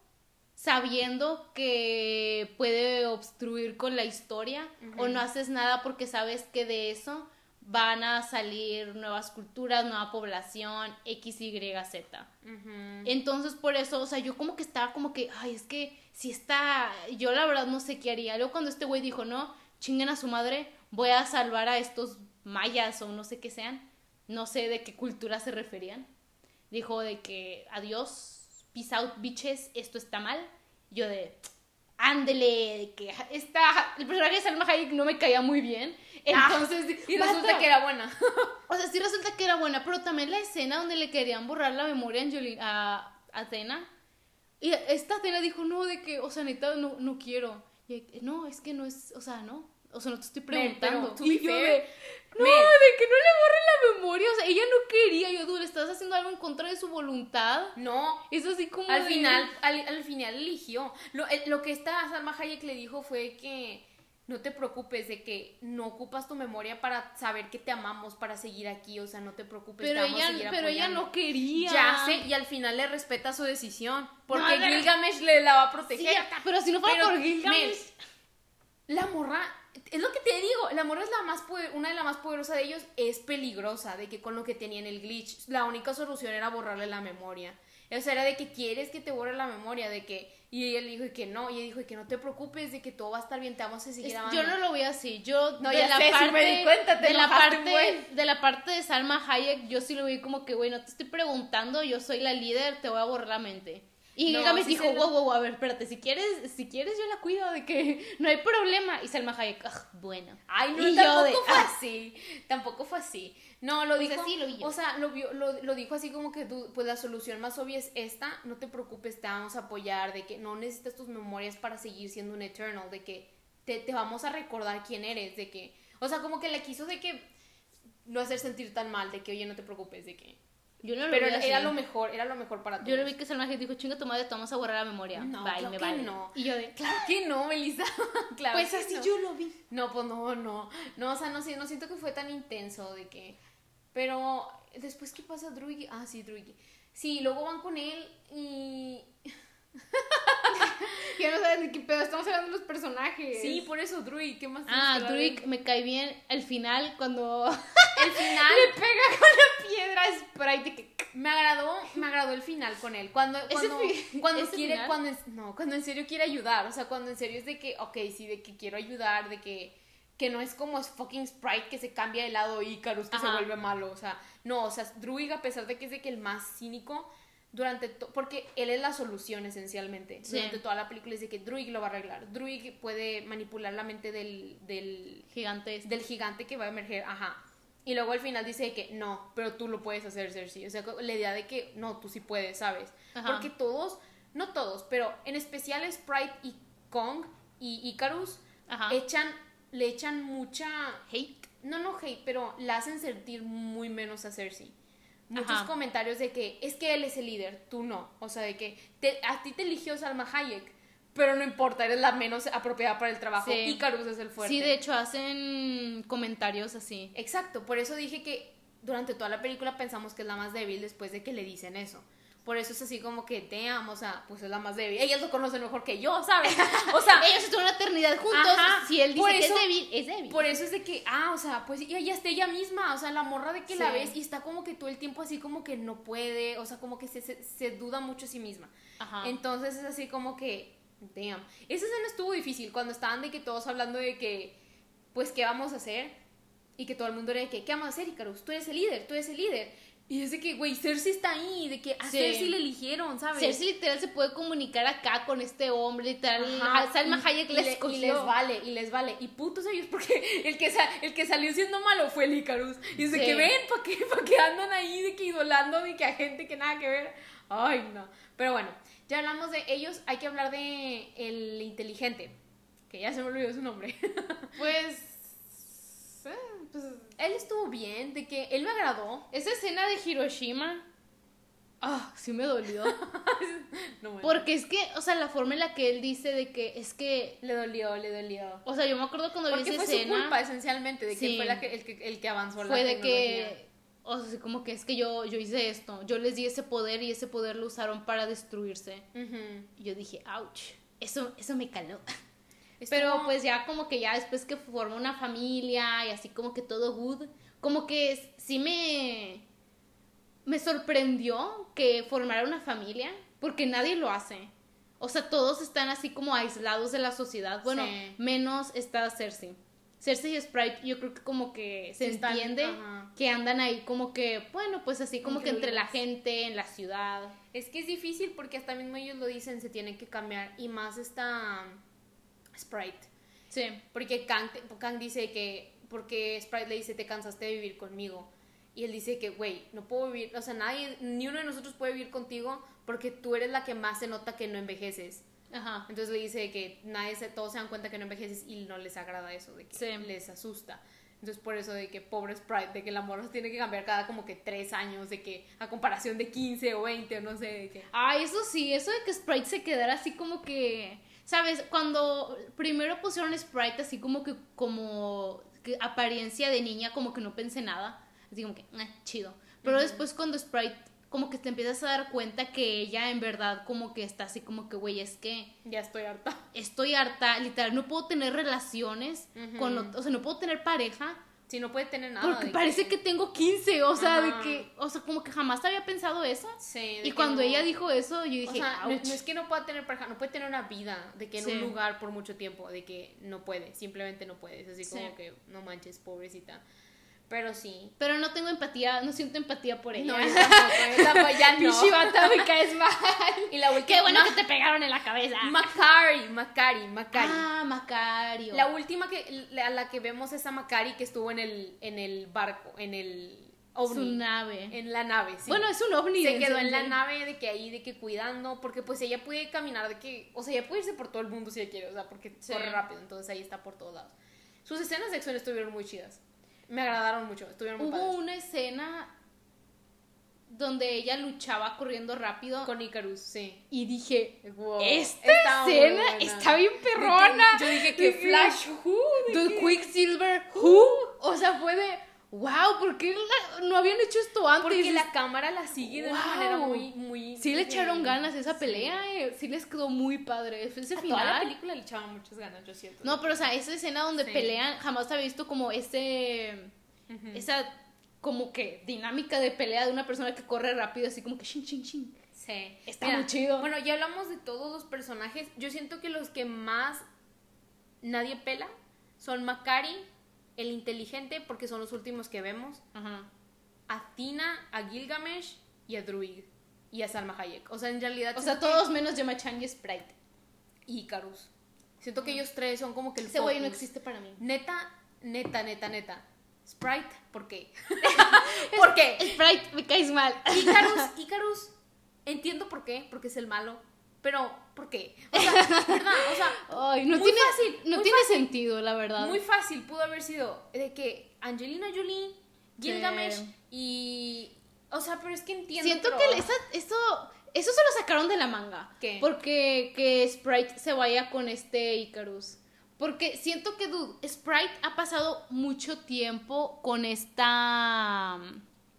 sabiendo que puede obstruir con la historia o no haces nada porque sabes que de eso van a salir nuevas culturas, nueva población, X, Y, Z. Entonces, por eso, o sea, yo como que estaba como que, ay, es que si está, yo la verdad no sé qué haría. Luego cuando este güey dijo, no, chinguen a su madre, voy a salvar a estos mayas o no sé qué sean, no sé de qué cultura se referían. Dijo de que, adiós, peace out, bitches, esto está mal. Yo de, ándele, de que esta, el personaje de Salma Hayek no me caía muy bien. Entonces, Ah, Y resulta que era buena. O sea, sí resulta que era buena, pero también la escena donde le querían borrar la memoria a, Angelina, a a Athena. Y esta Athena dijo, no, de que, o sea, neta, no, no quiero. Y, no, es que no es, o sea, no. O sea, no te estoy preguntando. pero, to y be yo fair, de, no, de que no le borren la memoria. O sea, ella no quería. Yo, dude, le estás haciendo algo en contra de su voluntad. No, Es así como al de- final, al, al final eligió. Lo, el- lo que esta Salma Hayek le dijo fue que no te preocupes de que no ocupas tu memoria para saber que te amamos, para seguir aquí, o sea, no te preocupes. te Pero vamos a ella, pero ella apoyando". no quería. Ya sé, y al final le respeta su decisión, porque No, pero- Gilgamesh le la va a proteger. Pero si no fuera Pero, por Gilgamesh. la morra, es lo que te digo, la morra es la más poder- una de las más poderosas de ellos, es peligrosa, de que con lo que tenía en el glitch, la única solución era borrarle la memoria. O sea, era de que quieres que te borre la memoria, de que, y ella le dijo que no, y ella dijo que no te preocupes, de que todo va a estar bien, te vamos a seguir Es- amando. yo no lo voy así. Yo No, de ya la sé, parte me di cuenta, te de la parte buen. de la parte de Salma Hayek, yo sí lo vi como que, güey, no te estoy preguntando, yo soy la líder, te voy a borrar la mente. Y No, sí dijo, lo- wow, wow, a ver, espérate, si quieres, si quieres yo la cuido de que no hay problema. Y Salma Hayek, "Ah, bueno. Ay, no, Y tampoco de, fue "Ah". así. Tampoco fue así. No, lo Pues dijo. así lo vi yo. O sea, lo, vio- lo, lo dijo así como que tú, pues la solución más obvia es esta. No te preocupes, te vamos a apoyar. De que no necesitas tus memorias para seguir siendo un Eternal. De que te, te vamos a recordar quién eres. De que. O sea, como que le quiso de que. No hacer sentir tan mal. De que, oye, no te preocupes. De que. Yo no lo Pero vi así. era lo mejor, era lo mejor para todos. Yo lo vi que Salma Hayek dijo, chinga tu madre, te vamos a borrar la memoria. No, Bye, claro me que vale. no. Y yo de, Claro que no, Melissa. claro pues así no. yo lo vi. No, pues no, no. No, o sea, no, no siento que fue tan intenso de que. Pero después, ¿qué pasa, Druigi? Ah, sí, Druigi. Sí, luego van con él y. Ya no saben de qué pedo, estamos hablando de los personajes. Sí, por eso, Druig, ¿qué más Ah, él? me cae bien al final cuando El final le pega con la piedra Sprite que me agradó, me agradó el final con él. Cuando, cuando, fi- cuando ese quiere, final. cuando en- no, cuando en serio quiere ayudar. O sea, cuando en serio es de que, ok, sí, de que quiero ayudar, de que, que no es como es fucking Sprite que se cambia de lado y Icarus que se vuelve malo. O sea, no, o sea, Druig, a pesar de que es de que el más cínico durante porque él es la solución esencialmente Sí. durante toda la película de que Druig lo va a arreglar Druig puede manipular la mente del, del gigante este. del gigante que va a emerger, ajá. Y luego al final dice que no, pero tú lo puedes hacer, Cersei. O sea, la idea de que no, tú sí puedes, ¿sabes? Ajá. Porque todos, no todos, pero en especial Sprite y Kong y Icarus Ajá. echan, le echan mucha Hate. no, no hate, pero la hacen sentir muy menos a Cersei. Muchos Ajá. comentarios de que es que él es el líder, tú no. O sea, de que te- a ti te eligió Salma Hayek, pero no importa, eres la menos apropiada para el trabajo. Sí. Icarus es el fuerte. Sí, de hecho hacen comentarios así. Exacto, por eso dije que durante toda la película pensamos que es la más débil después de que le dicen eso. Por eso es así como que te amo, o sea, pues es la más débil. Ellas lo conocen mejor que yo, ¿sabes? O sea, Ellos estuvieron una eternidad juntos. Ajá, si él dice por que eso- es débil, es débil. Por eso es de que, ah, o sea, pues y ella está ella misma, o sea, la morra de que la ves y está como que todo el tiempo así como que no puede, o sea, como que se, se, se duda mucho a sí misma. Ajá. Entonces es así como que, damn. Esa escena estuvo difícil cuando estaban de que todos hablando de que, pues, ¿qué vamos a hacer? Y que todo el mundo era de que, ¿qué vamos a hacer, Icarus? Tú eres el líder, tú eres el líder. Y es de que, güey, Cersei está ahí, de que a Sí. Cersei le eligieron, ¿sabes? Cersei literal se puede comunicar acá con este hombre, literal. Ajá, Salma y- Hayek y les le- escogió. Y les vale, y les vale. Y putos ellos, porque el que, el que salió siendo malo fue el Icarus. Y es de Sí. que ven, ¿para qué, pa' qué andan ahí de que idolando de que a gente que nada que ver? Ay, no. Pero bueno, ya hablamos de ellos, hay que hablar de el inteligente, que ya se me olvidó su nombre. Pues. eh, pues, él estuvo bien, de que él me agradó. esa escena de Hiroshima. Ah, sí me dolió. No, bueno. Porque es que, o sea, la forma en la que él dice de que es que. Le dolió, le dolió. O sea, yo me acuerdo cuando vi Porque esa fue escena. su culpa, esencialmente, de que Sí. fue la que, el, que, el que avanzó la fue de que. O sea, como que es que yo, yo hice esto. Yo les di ese poder y ese poder lo usaron para destruirse. Y yo dije, ouch. Eso, eso me caló. Estuvo- Pero pues ya como que ya después que forma una familia y así como que todo good, como que sí me me sorprendió que formara una familia porque nadie lo hace. O sea, todos están así como aislados de la sociedad. Bueno, Sí. menos está Cersei. Cersei y Sprite yo creo que como que se entiende que andan ahí como que, bueno, pues así como que entre la gente, en la ciudad. Es que es difícil porque hasta mismo ellos lo dicen, se tienen que cambiar. Y más esta Sprite. Sí. Porque Kang, dice que, porque Sprite le dice, te cansaste de vivir conmigo. Y él dice que, güey, no puedo vivir, o sea, nadie, ni uno de nosotros puede vivir contigo porque tú eres la que más se nota que no envejeces. Ajá. Entonces le dice que nadie se, todos se dan cuenta que no envejeces y no les agrada eso, de que Sí. les asusta. Entonces por eso de que pobre Sprite, de que la morra se tiene que cambiar cada como que tres años, de que a comparación de 15 o 20 o no sé, de que... Ay, eso sí, eso de que Sprite se quedara así como que, ¿sabes? Cuando primero pusieron Sprite así como que como que apariencia de niña, como que no pensé nada, así como que, "Eh, chido. Pero después cuando Sprite como que te empiezas a dar cuenta que ella en verdad como que está así como que, güey, es que Ya estoy harta. estoy harta, literal, no puedo tener relaciones con, o sea, no puedo tener pareja Si no puede tener nada. porque parece que tengo 15, o sea, Ajá. de que, o sea, como que jamás había pensado eso. Sí, Y cuando no- ella dijo eso, yo dije, O sea, no, es que no pueda tener pareja, no puede tener una vida, de que en Sí. un lugar por mucho tiempo, de que no puede, simplemente no puede. Es así Sí. como que, no manches, pobrecita. Pero sí. Pero no tengo empatía, no siento empatía por ella. No, yo tampoco, yo tampoco, ya no. Me caes mal. Y la última. Qué bueno que te pegaron en la cabeza. Macari, Macari, Macari. Ah, Macario. La última que a la que vemos es a Macari que estuvo en el en el barco, en el Su ovni, nave. en la nave, sí. Bueno, es un ovni. se quedó en la nave de que ahí de que cuidando, porque pues ella puede caminar de que, o sea, ella puede irse por todo el mundo si ella quiere, o sea, porque Sí. corre rápido, entonces ahí está por todos lados. Sus escenas de acción estuvieron muy chidas. Me agradaron mucho, estuvieron muy Hubo padres. una escena donde ella luchaba corriendo rápido Con Icarus, sí. y dije, Wow, esta escena está bien perrona. Yo dije que Flash, who, The Quicksilver, who? O sea, fue de, wow, ¿por qué la- no habían hecho esto antes? porque la cámara la sigue de una Wow. manera muy muy Sí le echaron ganas a esa sí. pelea, eh. sí les quedó muy padre. Ese A toda la final. película le echaban muchas ganas, yo siento. No, pero o sea, esa escena donde Sí. pelean, jamás había visto como ese, esa como que dinámica de pelea de una persona que corre rápido, así como que shin, shin, shin. Sí. Está muy chido. Bueno, ya hablamos de todos los personajes. Yo siento que los que más nadie pela son Macari, el inteligente, porque son los últimos que vemos, Ajá. a Tina, a Gilgamesh y a Druid. Y a Salma Hayek. O sea, en realidad. O sea, que- todos menos Yamachan y Sprite. Y Icarus. Siento que ellos tres son como que el Ese güey no existe para mí. Neta, neta, neta, neta. Sprite, ¿por qué? ¿Por qué? Sprite, me caes mal. Icarus, Icarus, entiendo por qué, porque es el malo, pero ¿por qué? O sea, ¿verdad? O sea, Ay, no muy tiene, fácil, no muy tiene fácil. sentido, la verdad. muy fácil pudo haber sido de que Angelina Jolie, Gilgamesh Sí. y... O sea, pero es que entiendo. Siento pero- que esa, eso, eso se lo sacaron de la manga. ¿Qué? Porque que Sprite se vaya con este Icarus. Porque siento que, dude, Sprite ha pasado mucho tiempo con esta...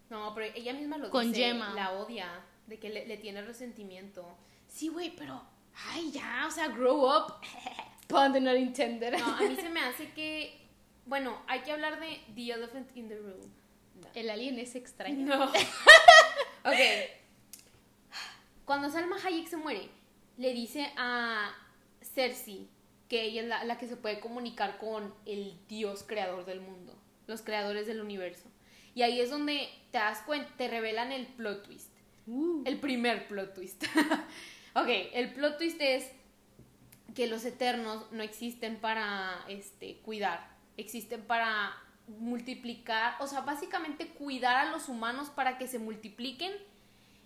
No, pero ella misma lo Con dice, Gemma. la odia, de que le, le tiene resentimiento. Sí, güey, pero... Ay, ya, o sea, grow up. Pun intended. No, a mí se me hace que... Bueno, hay que hablar de The Elephant in the Room. El alien es extraño. No. ok. Cuando Salma Hayek se muere, le dice a Cersei que ella es la, la que se puede comunicar con el dios creador del mundo, los creadores del universo. Y ahí es donde te das cuenta, te revelan el plot twist. Uh. El primer plot twist. Ok, el plot twist es que los eternos no existen para este, cuidar, existen para multiplicar, o sea, básicamente cuidar a los humanos para que se multipliquen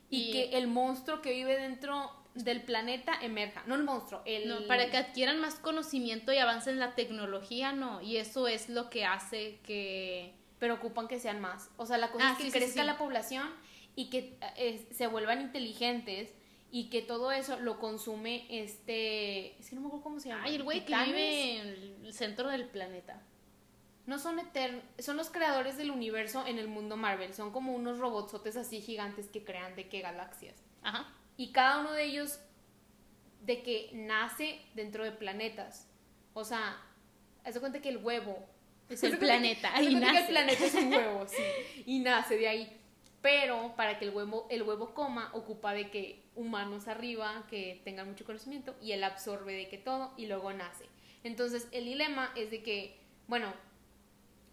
y, Y- que el monstruo que vive dentro del planeta emerja. No el monstruo, el... No, para que adquieran más conocimiento y avancen la tecnología, no. Y eso es lo que hace que... Pero ocupan que sean más. O sea, la cosa Ah, es que sí, sí, crezca sí. la población y que eh, se vuelvan inteligentes y que todo eso lo consume este... Es que no me acuerdo cómo se llama. Ay, el güey que vive en el centro del planeta. No son eternos, son los creadores del universo en el mundo Marvel. Son como unos robotsotes así gigantes que crean de qué galaxias. Ajá. Y cada uno de ellos de que nace dentro de planetas. O sea, haz de cuenta que el huevo Es el planeta. que- y que el planeta es un huevo, sí. Y nace de ahí. Pero para que el huevo, el huevo coma, ocupa de que humanos arriba que tengan mucho conocimiento y él absorbe de que todo y luego nace. Entonces el dilema es de que, bueno,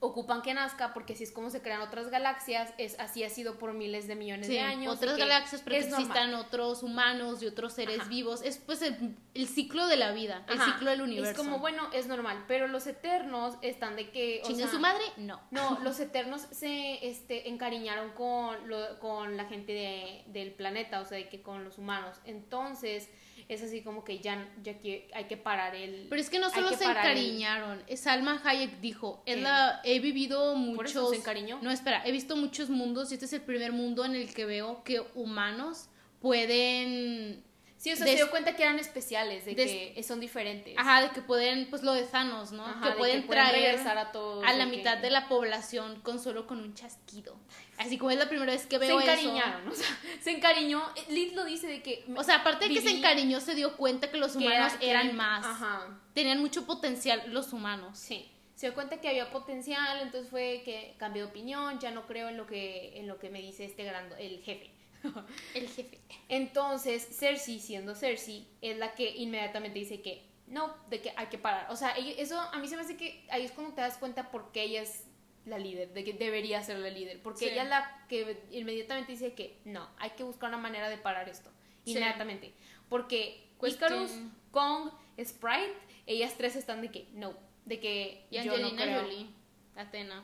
ocupan que nazca porque así es como se crean otras galaxias, es así ha sido por miles de millones Sí, de años. otras galaxias para que existan otros humanos y otros seres Ajá. vivos. Es pues el, el ciclo de la vida, el ciclo del universo. Es como, bueno, es normal, pero los eternos están de que... o ¿Chinguen sea, su madre? No. No, los eternos se este, encariñaron con, lo- con la gente de- del planeta, o sea, de que con los humanos. Entonces, es así como que ya, ya que hay que parar el... Pero es que no solo se parar el- encariñaron. Salma Hayek dijo, es he vivido ¿Por eso muchos... se encariñó? No, espera, he visto muchos mundos y este es el primer mundo en el que veo que humanos pueden... Sí, o sea, se dio cuenta que eran especiales, de que son diferentes. Ajá, de que pueden, pues lo de Thanos, ¿no? Ajá, que de pueden pueden traer a todos. a la que- mitad de la población con solo con un chasquido. Así como es la primera vez que Se veo encariñaron, o sea, se encariñó. Liz lo dice de que... O sea, aparte de que se encariñó, se dio cuenta que los que humanos era- que eran más. Ajá. Tenían mucho potencial los humanos. Sí, se dio cuenta que había potencial, entonces fue que cambió de opinión, ya no creo en lo que en lo que me dice este gran el jefe. El jefe. Entonces, Cersei, siendo Cersei, es la que inmediatamente dice que no, de que hay que parar. O sea, eso a mí se me hace que ahí es cuando te das cuenta por qué ella es la líder, de que debería ser la líder, porque Sí. ella es la que inmediatamente dice que no, hay que buscar una manera de parar esto, Sí. inmediatamente, porque Icarus, Kong, Sprite, ellas tres están de que no, de que Y yo no Angelina creo. Jolie. Atena.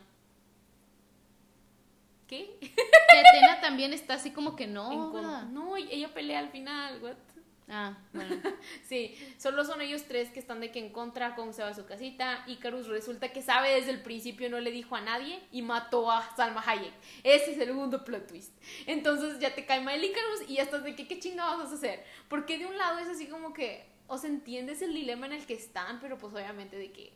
¿Qué? Que Atena también está así como que no. Con- no, ella pelea al final, what? Ah, bueno. Sí, solo son ellos tres que están de que en contra, Kong se va a su casita, Icarus resulta que sabe desde el principio, no le dijo a nadie y mató a Salma Hayek. Ese es el segundo plot twist. Entonces ya te cae mal Icarus y ya estás de que qué chingados vas a hacer. Porque de un lado es así como que, o sea, entiendes el dilema en el que están, pero pues obviamente de que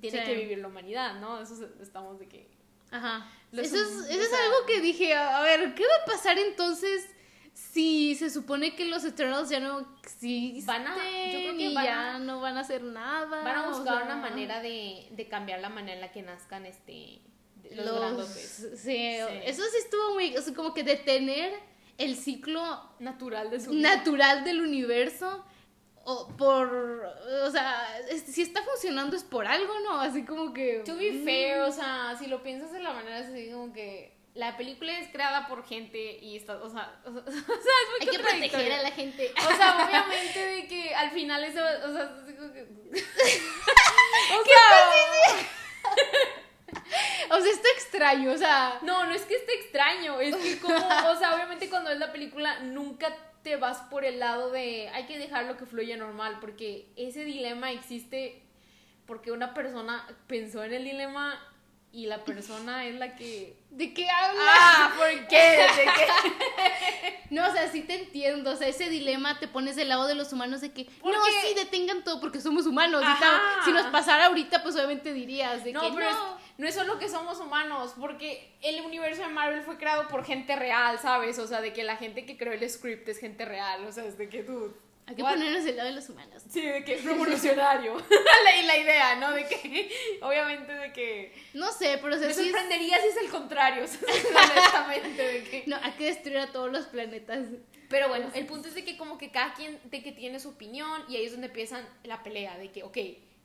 tiene Sí. que vivir la humanidad, ¿no? Eso estamos de que... Ajá. Los eso es, eso es algo que dije, a ver, ¿qué va a pasar entonces si se supone que los Eternals ya no existen Van a- yo creo que y van ya a- no van a hacer nada? Van a o buscar sea, una manera de, de cambiar la manera en la que nazcan este... Los, los- grandotes. Sí, Sí. eso sí estuvo muy, o sea, como que detener el ciclo Natural de su natural del universo o por, o sea, es- si está funcionando es por algo, ¿no? Así como que... To be mm, fair, o sea, si lo piensas de la manera así como que la película es creada por gente y está, o sea, o sea, o sea, es muy Hay que proteger a la gente. O sea, obviamente de que al final eso, o sea, como que... o sea, O sea, está extraño, o sea... no, no es que esté extraño, es que como, o sea, obviamente cuando ves la película nunca te vas por el lado de hay que dejarlo que fluya normal, porque ese dilema existe porque una persona pensó en el dilema y la persona es la que... ¿De qué hablas? Ah, ¿por qué? ¿De qué? No, o sea, sí te entiendo. O sea, ese dilema te pones del lado de los humanos de que, ¿Por no, qué? sí, detengan todo porque somos humanos. y tal. Si nos pasara ahorita, pues obviamente dirías de No, que pero no. Es, no es solo que somos humanos, porque el universo de Marvel fue creado por gente real, ¿sabes? O sea, de que la gente que creó el script es gente real, o sea, es de que tú... Hay que what? ponernos del lado de los humanos. Sí, de que es revolucionario. la, la idea, ¿no? De que, obviamente, de que... No sé, pero o sea, Me sí es- sorprendería si es el contrario, o sea, honestamente, de que... No, hay que destruir a todos los planetas. Pero bueno, el punto es de que como que cada quien de que tiene su opinión y ahí es donde empiezan la pelea de que, ok,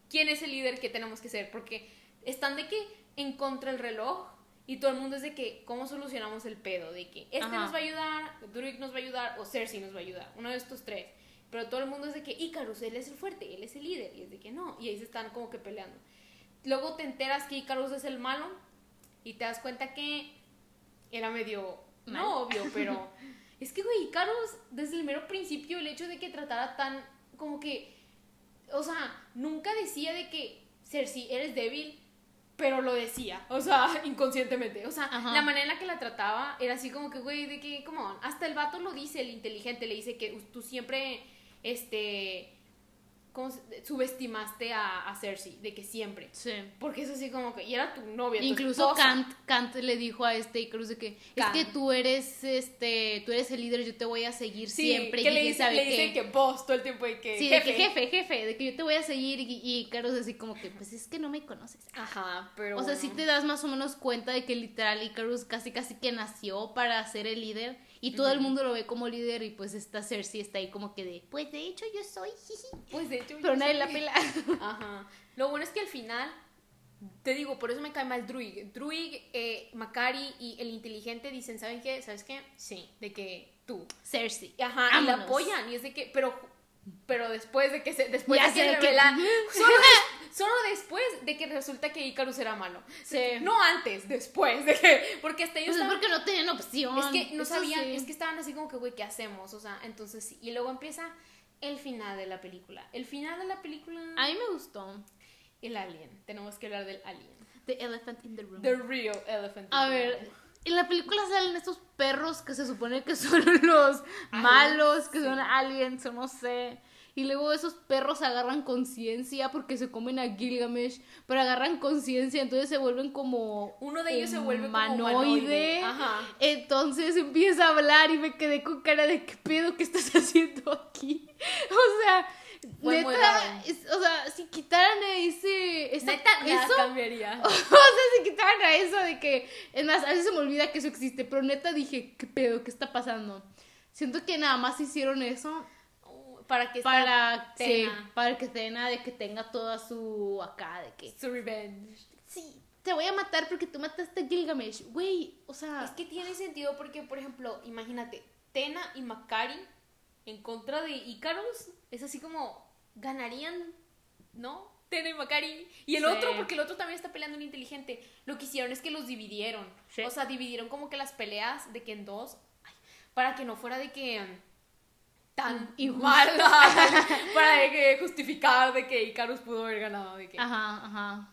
¿quién es el líder que tenemos que ser? Porque están de que en contra el reloj Y todo el mundo es de que, ¿cómo solucionamos el pedo? De que este Ajá. nos va a ayudar, Druid nos va a ayudar o Cersei nos va a ayudar. Uno de estos tres. Pero todo el mundo es de que Icarus, él es el fuerte, él es el líder. Y es de que no. Y ahí se están como que peleando. Luego te enteras que Icarus es el malo y te das cuenta que era medio, Mal. no obvio, pero es que, güey, Icarus, desde el mero principio, el hecho de que tratara tan, como que, o sea, nunca decía de que, Cersei, eres débil, pero lo decía, o sea, inconscientemente, o sea, Ajá. la manera en la que la trataba era así como que, güey, de que, como, hasta el vato lo dice, el inteligente, le dice que tú siempre, este, ¿cómo se- subestimaste a, a Cersei, de que siempre. Sí. Porque es así como que, y era tu novia, Incluso. Kant, Kant le dijo a este Icarus de que Kant. es que tú eres este tú eres el líder, yo te voy a seguir Sí, siempre que y le dice, sabe le dice que vos todo el tiempo de que Sí, jefe. de que jefe, jefe, de que yo te voy a seguir y, y así como que pues es que no me conoces. Ajá, pero O sea, sí te bueno. das más o menos cuenta de que literal Icarus casi casi que nació para ser el líder y todo el mundo lo ve como líder y pues esta Cersei está ahí como que de pues de hecho yo soy jiji. Pues de hecho. Pero yo nadie soy- la pela. Ajá. Lo bueno es que al final, te digo, por eso me cae mal Druig. Druig, eh, Macari y el inteligente dicen, ¿saben qué? ¿Sabes qué? Sí, de que tú. Cersei. Ajá, y la apoyan. Y es de que, pero, pero después de que se, después Ya de que de que- revela, solo, solo después de que resulta que Icarus era malo. Sí. No antes, después de que, porque hasta ellos Pues es estaban- porque no tenían opción. Es que no Eso sabían, sí. es que estaban así como que, güey, ¿qué hacemos? O sea, entonces sí. Y luego empieza el final de la película. El final de la película, A mí me gustó. el alien. Tenemos que hablar del alien. The Elephant in the Room. The real elephant. in A the ver, room. en la película salen estos perros que se supone que son los malos, que sí. son aliens o no sé. Y luego esos perros agarran conciencia porque se comen a Gilgamesh, pero agarran conciencia, entonces se vuelven como Uno de ellos se vuelve como humanoide. Ajá. Entonces empieza a hablar y me quedé con cara de qué pedo que estás haciendo aquí. O sea, Fue neta, es- o sea, si quitaran a ese esa- Neta, nada eso, cambiaría. o sea, se quitaban a eso de que. Es más, a veces se me olvida que eso existe, pero neta dije, ¿qué pedo? ¿Qué está pasando? Siento que nada más hicieron eso Para que para, sí, para que Tena de que tenga toda su acá, de que. Su revenge. Sí, te voy a matar porque tú mataste a Gilgamesh. Güey, o sea. Es que tiene sentido porque, por ejemplo, imagínate, Tena y Macari en contra de Icarus, es así como ganarían, ¿no? Tena y Macari. Y el Sí. otro, porque el otro también está peleando en inteligente. Lo que hicieron es que los dividieron. Sí. O sea, dividieron como que las peleas de que en dos, ay, para que no fuera de que tan Injusto. mala, para de que justificar de que Icarus pudo haber ganado, de que Ajá, ajá.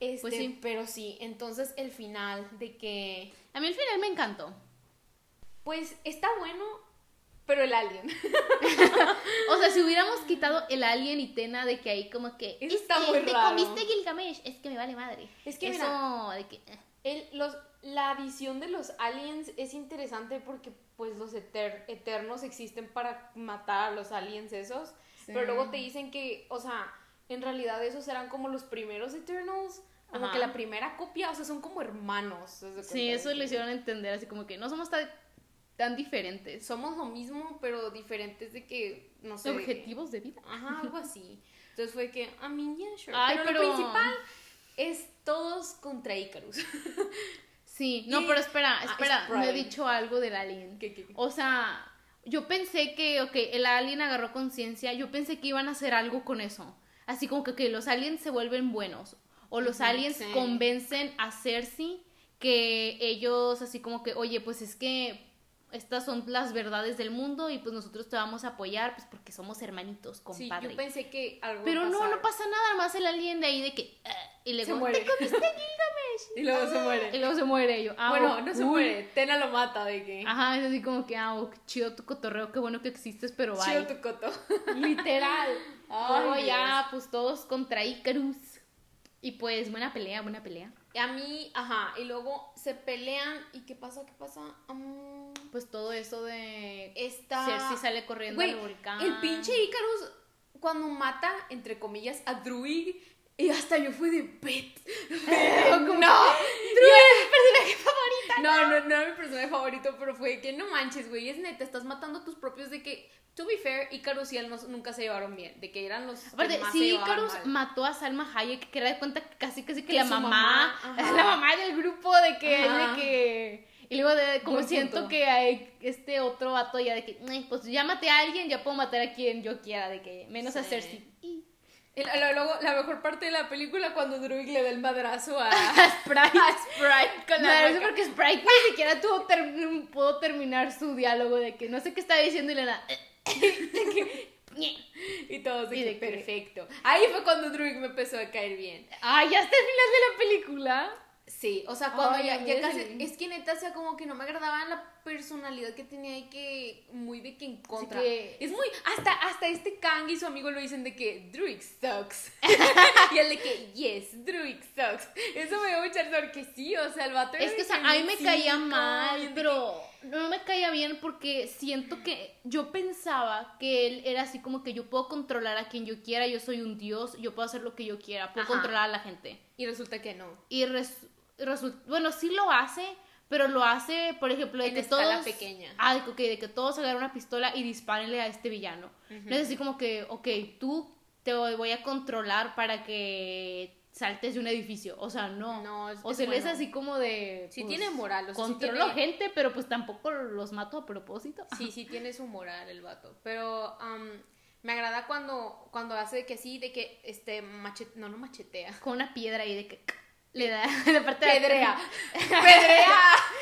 este, pues sí. pero sí, entonces el final de que A mí el final me encantó. Pues está bueno, pero el alien. O sea, si hubiéramos quitado el alien y Tena de que ahí como que. Eso es está que muy te raro. comiste Gilgamesh. Es que me vale madre. Es que Eso mira, de que. eh. el- los, la visión de los aliens es interesante porque pues los eter- eternos existen para matar a los aliens esos. Sí. Pero luego te dicen que, o sea, en realidad esos eran como los primeros Eternals. Como Ajá. que la primera copia, o sea, son como hermanos. ¿haz de Sí, eso lo hicieron entender así como que no somos tan, tan diferentes. Somos lo mismo, pero diferentes de que, no sé. de que- Objetivos de vida. Ajá, algo así. Entonces fue que, a mí, yeah, sure. Ay, pero, pero- lo principal es todos contra Icarus. Sí, no, pero espera, espera, no he dicho algo del alien. ¿Qué, qué, qué? O sea, yo pensé que, ok, el alien agarró conciencia, yo pensé que iban a hacer algo con eso. Así como que, los aliens se vuelven buenos. O los aliens sí. convencen a Cersei que ellos así como que, oye, pues es que estas son las verdades del mundo y pues nosotros te vamos a apoyar pues porque somos hermanitos, Sí, compadre. yo pensé que algo Pero no, no pasa nada, más el alien de ahí de que... "Ah", y luego, Se muere. ¿te comiste Gilgamesh? Y luego se Y muere. luego se muere y yo. ah, bueno, no se muere. Tena lo mata de que. Ajá, es así como que, ah, oh, chido tu cotorreo, qué bueno que existes, pero bye. Chido tu coto. Literal. Luego ya, pues todos contra Icarus. Y pues, buena pelea, buena pelea. Y a mí, ajá. Y luego se pelean. ¿Y qué pasa? ¿Qué pasa? Mm, Pues todo eso de. Esta. Cersei sale corriendo Güey, al volcán. El pinche Icarus, cuando mata, entre comillas, a Druig. Y hasta yo fui de bet. como- no. Druid, personaje favorita. No, no, no era mi personaje favorito, pero fue que no manches, güey, es neta, estás matando a tus propios de que, to be fair, Icarus y él no- nunca se llevaron bien, de que eran los Aparte, sí, llevaban Icarus mató a Salma Hayek, que era de cuenta que casi casi que, Que la mamá, la mamá del grupo de que, Ajá. de que y luego de como Buen siento punto. que hay este otro vato ya de que, "Ay, pues ya maté a alguien, ya puedo matar a quien yo quiera, de que menos a Sí. Cersei. Y- Y la- la- luego, la mejor parte de la película cuando Druid le da el madrazo a, a Sprite. a Sprite con No, la boca. porque Sprite ni siquiera tuvo ter- pudo terminar su diálogo de que no sé qué estaba diciendo y le da. Y todos de Y que de que- perfecto. Ahí fue cuando Druid me empezó a caer bien. Ay, ya hasta el final de la película. Sí, o sea, cuando Ay, ya, casi, es que neta, o sea, como que no me agradaba la personalidad que tenía y que muy de que en contra. que- Es muy, hasta, hasta este Kang y su amigo lo dicen de que Druid sucks. y él de que, yes, Druid sucks. Eso me dio mucha porque sí, o sea, el vato Es que, o sea, a mí me caía mal, pero no me caía bien porque siento que yo pensaba que él era así como que yo puedo controlar a quien yo quiera, yo soy un dios, yo puedo hacer lo que yo quiera, puedo Ajá. controlar a la gente. Y resulta que no. Y res- resul- bueno, sí lo hace, pero lo hace, por ejemplo, de En que todos pequeña. Ah, de que, ok, de que todos agarren una pistola y dispárenle a este villano. No es así como que, ok, tú te voy a controlar para que saltes de un edificio. O sea, no. No, es- o se les bueno. así como de. Sí pues, tiene moral, o sea, sí controlo tiene- gente, pero pues tampoco los mato a propósito. Sí, sí tiene su moral el vato. Pero am, me agrada cuando, cuando hace de que sí, de que este machete, no, no machetea. Con una piedra ahí de que le da de parte de Pedrea. Pedrea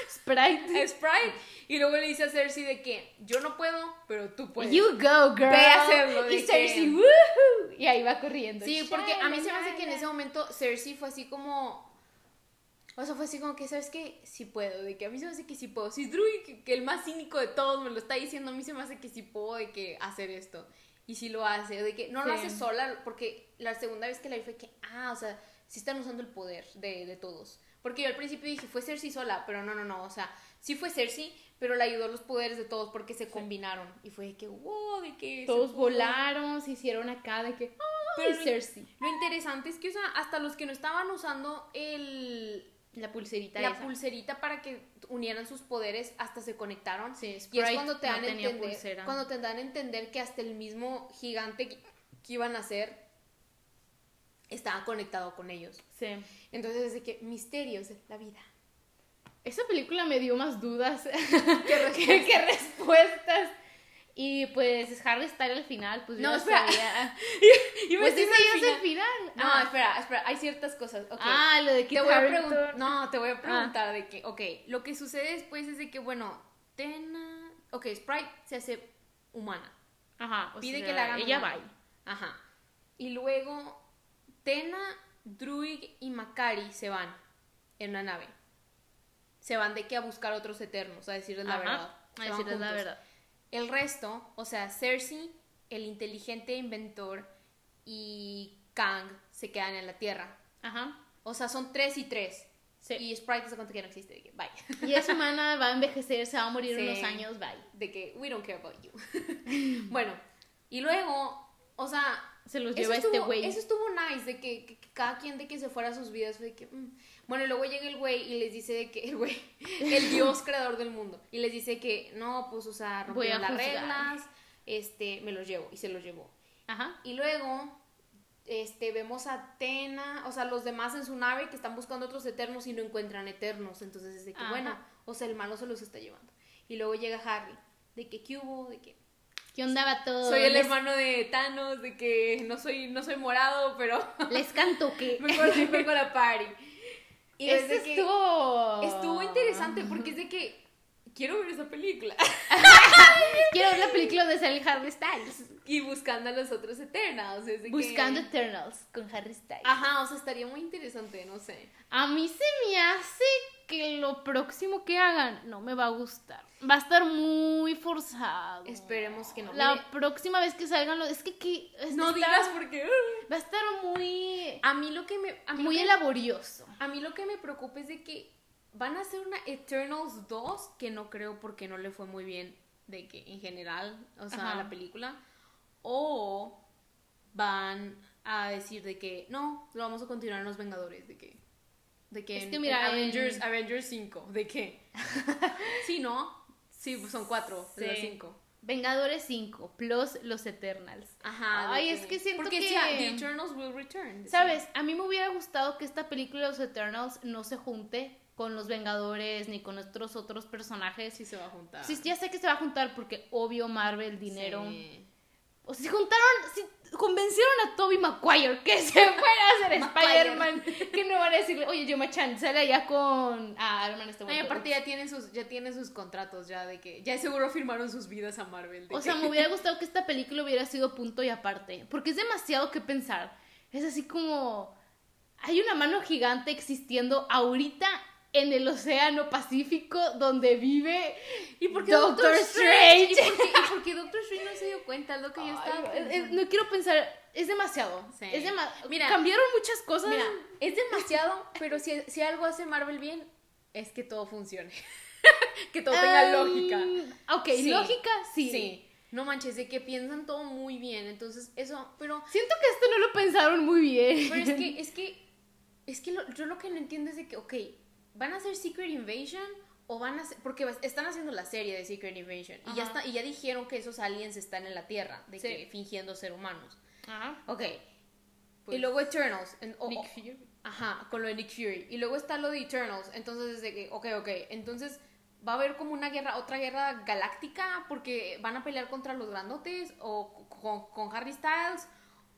Sprite. Sprite. Y luego le dice a Cersei de que yo no puedo, pero tú puedes. You go, girl. Ve a hacerlo, de Y que- Cersei, woohoo. Y ahí va corriendo. Sí, porque a mí se me hace que en ese momento Cersei fue así como. O sea, fue así como que, ¿sabes qué? Sí puedo, de que a mí se me hace que sí puedo. Si Druid, que, que el más cínico de todos, me lo está diciendo, a mí se me hace que sí puedo de que hacer esto. Y sí lo hace, de que no lo hace sola, porque la segunda vez que la vi fue que, ah, o sea, sí están usando el poder de, de todos. Porque yo al principio dije, fue Cersei sola, pero no, no, no, o sea, sí fue Cersei, pero le ayudó los poderes de todos porque se combinaron. Y fue de que, wow, de que... Todos volaron, se hicieron acá de que. ¡Ay, Pero Cersei! Lo interesante es que, o sea, hasta los que no estaban usando el, La pulserita la esa. pulserita para que unieran sus poderes, hasta se conectaron. Sí, y es cuando te no dan entender, pulsera. cuando te dan a entender que hasta el mismo gigante que, que iban a ser estaba conectado con ellos. Sí. Entonces es de que misterios de la vida. Esa película me dio más dudas ¿Qué que, que respuestas. Y pues Harry Styles al final, pues yo No, no espera. sabía. Iba a Pues sí, sabías el final. No, ah. espera, espera, hay ciertas cosas. Ah, lo de Kit te voy a preguntar. No, te voy a preguntar de que, ok, lo que sucede después es de que, bueno, Tena. Ok, Sprite se hace humana. Ajá, o Pide sea, que la hagan Ella va. Ajá. Y luego, Tena, Druid y Makari se van en una nave. Se van de que a buscar otros eternos, a decirles la verdad. Se A decirles la verdad. El resto, o sea, Cersei, el inteligente inventor y Kang se quedan en la Tierra. Ajá. O sea, son tres y tres. Sí. Y Sprite se cuenta que no existe. De que, bye. Y esa humana va a envejecer, se va a morir Sí. unos años, bye. De que, we don't care about you. bueno, y luego, o sea. Se los lleva este estuvo- güey. Eso estuvo nice, de que, que- que cada quien de que se fuera a sus vidas. Fue de que, mm. Bueno, y luego llega el güey y les dice de que, el güey, el dios creador del mundo. Y les dice que, no, pues, o sea, rompieron las juzgar. reglas. Este, me los llevo. Y se los llevó. Ajá. Y luego, este, vemos a Atena, o sea, los demás en su nave que están buscando otros eternos y no encuentran eternos. Entonces es de que, Ajá. bueno, o sea, el malo se los está llevando. Y luego llega Harry, de que, ¿qué hubo? De que, ¿Qué onda va todo? soy el les, hermano de Thanos, de que no soy, no soy morado, pero Les canto que. vengo, a- vengo a la party. Y es Eso de que estuvo. estuvo interesante porque es de que quiero ver esa película. Quiero ver la película donde sale Harry Styles. y buscando a los otros Eternals. que- Buscando Eternals con Harry Styles. Ajá, o sea, estaría muy interesante, no sé. A mí se me hace que lo próximo que hagan no me va a gustar. Va a estar muy forzado. Esperemos que no. La Mire, próxima vez que salgan los. Es que. que es- no está- digas porque. Va a estar muy. A mí lo que me. A mí, Muy que, laborioso. a mí lo que me preocupa es de que van a hacer una Eternals 2 que no creo porque no le fue muy bien de que en general, o sea, Ajá. la película. O van a decir de que no, lo vamos a continuar en Los Vengadores, de que De que, Es que en mira, Avengers, en- Avengers 5. ¿De qué? sí, ¿no? Sí, pues son cuatro Sí. cinco. Vengadores 5 plus los Eternals. Ajá. Ay, es que siento porque que- The Eternals will return. ¿Sabes? A mí me hubiera gustado que esta película de los Eternals no se junte con los Vengadores ni con nuestros otros personajes. Sí se va a juntar. Sí, ya sé que se va a juntar porque obvio Marvel, dinero. Sí. O sea, si juntaron, si convencieron a Toby Maguire que se fuera a hacer. Spider-Man, que no van a decirle, oye, yo Chan, sale allá con... Ah, Iron Man este Ay, momento. aparte ya tienen sus ya tienen sus contratos ya de que ya seguro firmaron sus vidas a Marvel. O sea, me hubiera gustado que esta película hubiera sido punto y aparte, porque es demasiado que pensar. Es así como hay una mano gigante existiendo ahorita en el océano Pacífico donde vive ¿Y por qué Doctor, Doctor Strange. ¿Y por, qué, y Doctor Strange no se dio cuenta? Lo que yo estaba no quiero pensar, es demasiado. Sí. Es dema- Mira, cambiaron muchas cosas. Mira, es demasiado, pero si, si algo hace Marvel bien, es que todo funcione. que todo tenga Um, lógica. Ok, Sí. lógica, sí. Sí. No manches, de que piensan todo muy bien. Entonces, eso, pero. Siento que esto no lo pensaron muy bien. Pero es que, es que. Es que lo- yo lo que no entiendo es de que, ok, ¿van a hacer Secret Invasion? O van a hacer. Porque están haciendo la serie de Secret Invasion. Y ya, está, y ya dijeron que esos aliens están en la Tierra. De Sí. que fingiendo ser humanos. Ajá. Ok. Pues, y luego Eternals. en- o- Nick Fury. Ajá, con lo de Nick Fury. Y luego está lo de Eternals. Entonces es de que, ok, ok. Entonces va a haber como una guerra, otra guerra galáctica porque van a pelear contra los grandotes o con, con Harry Styles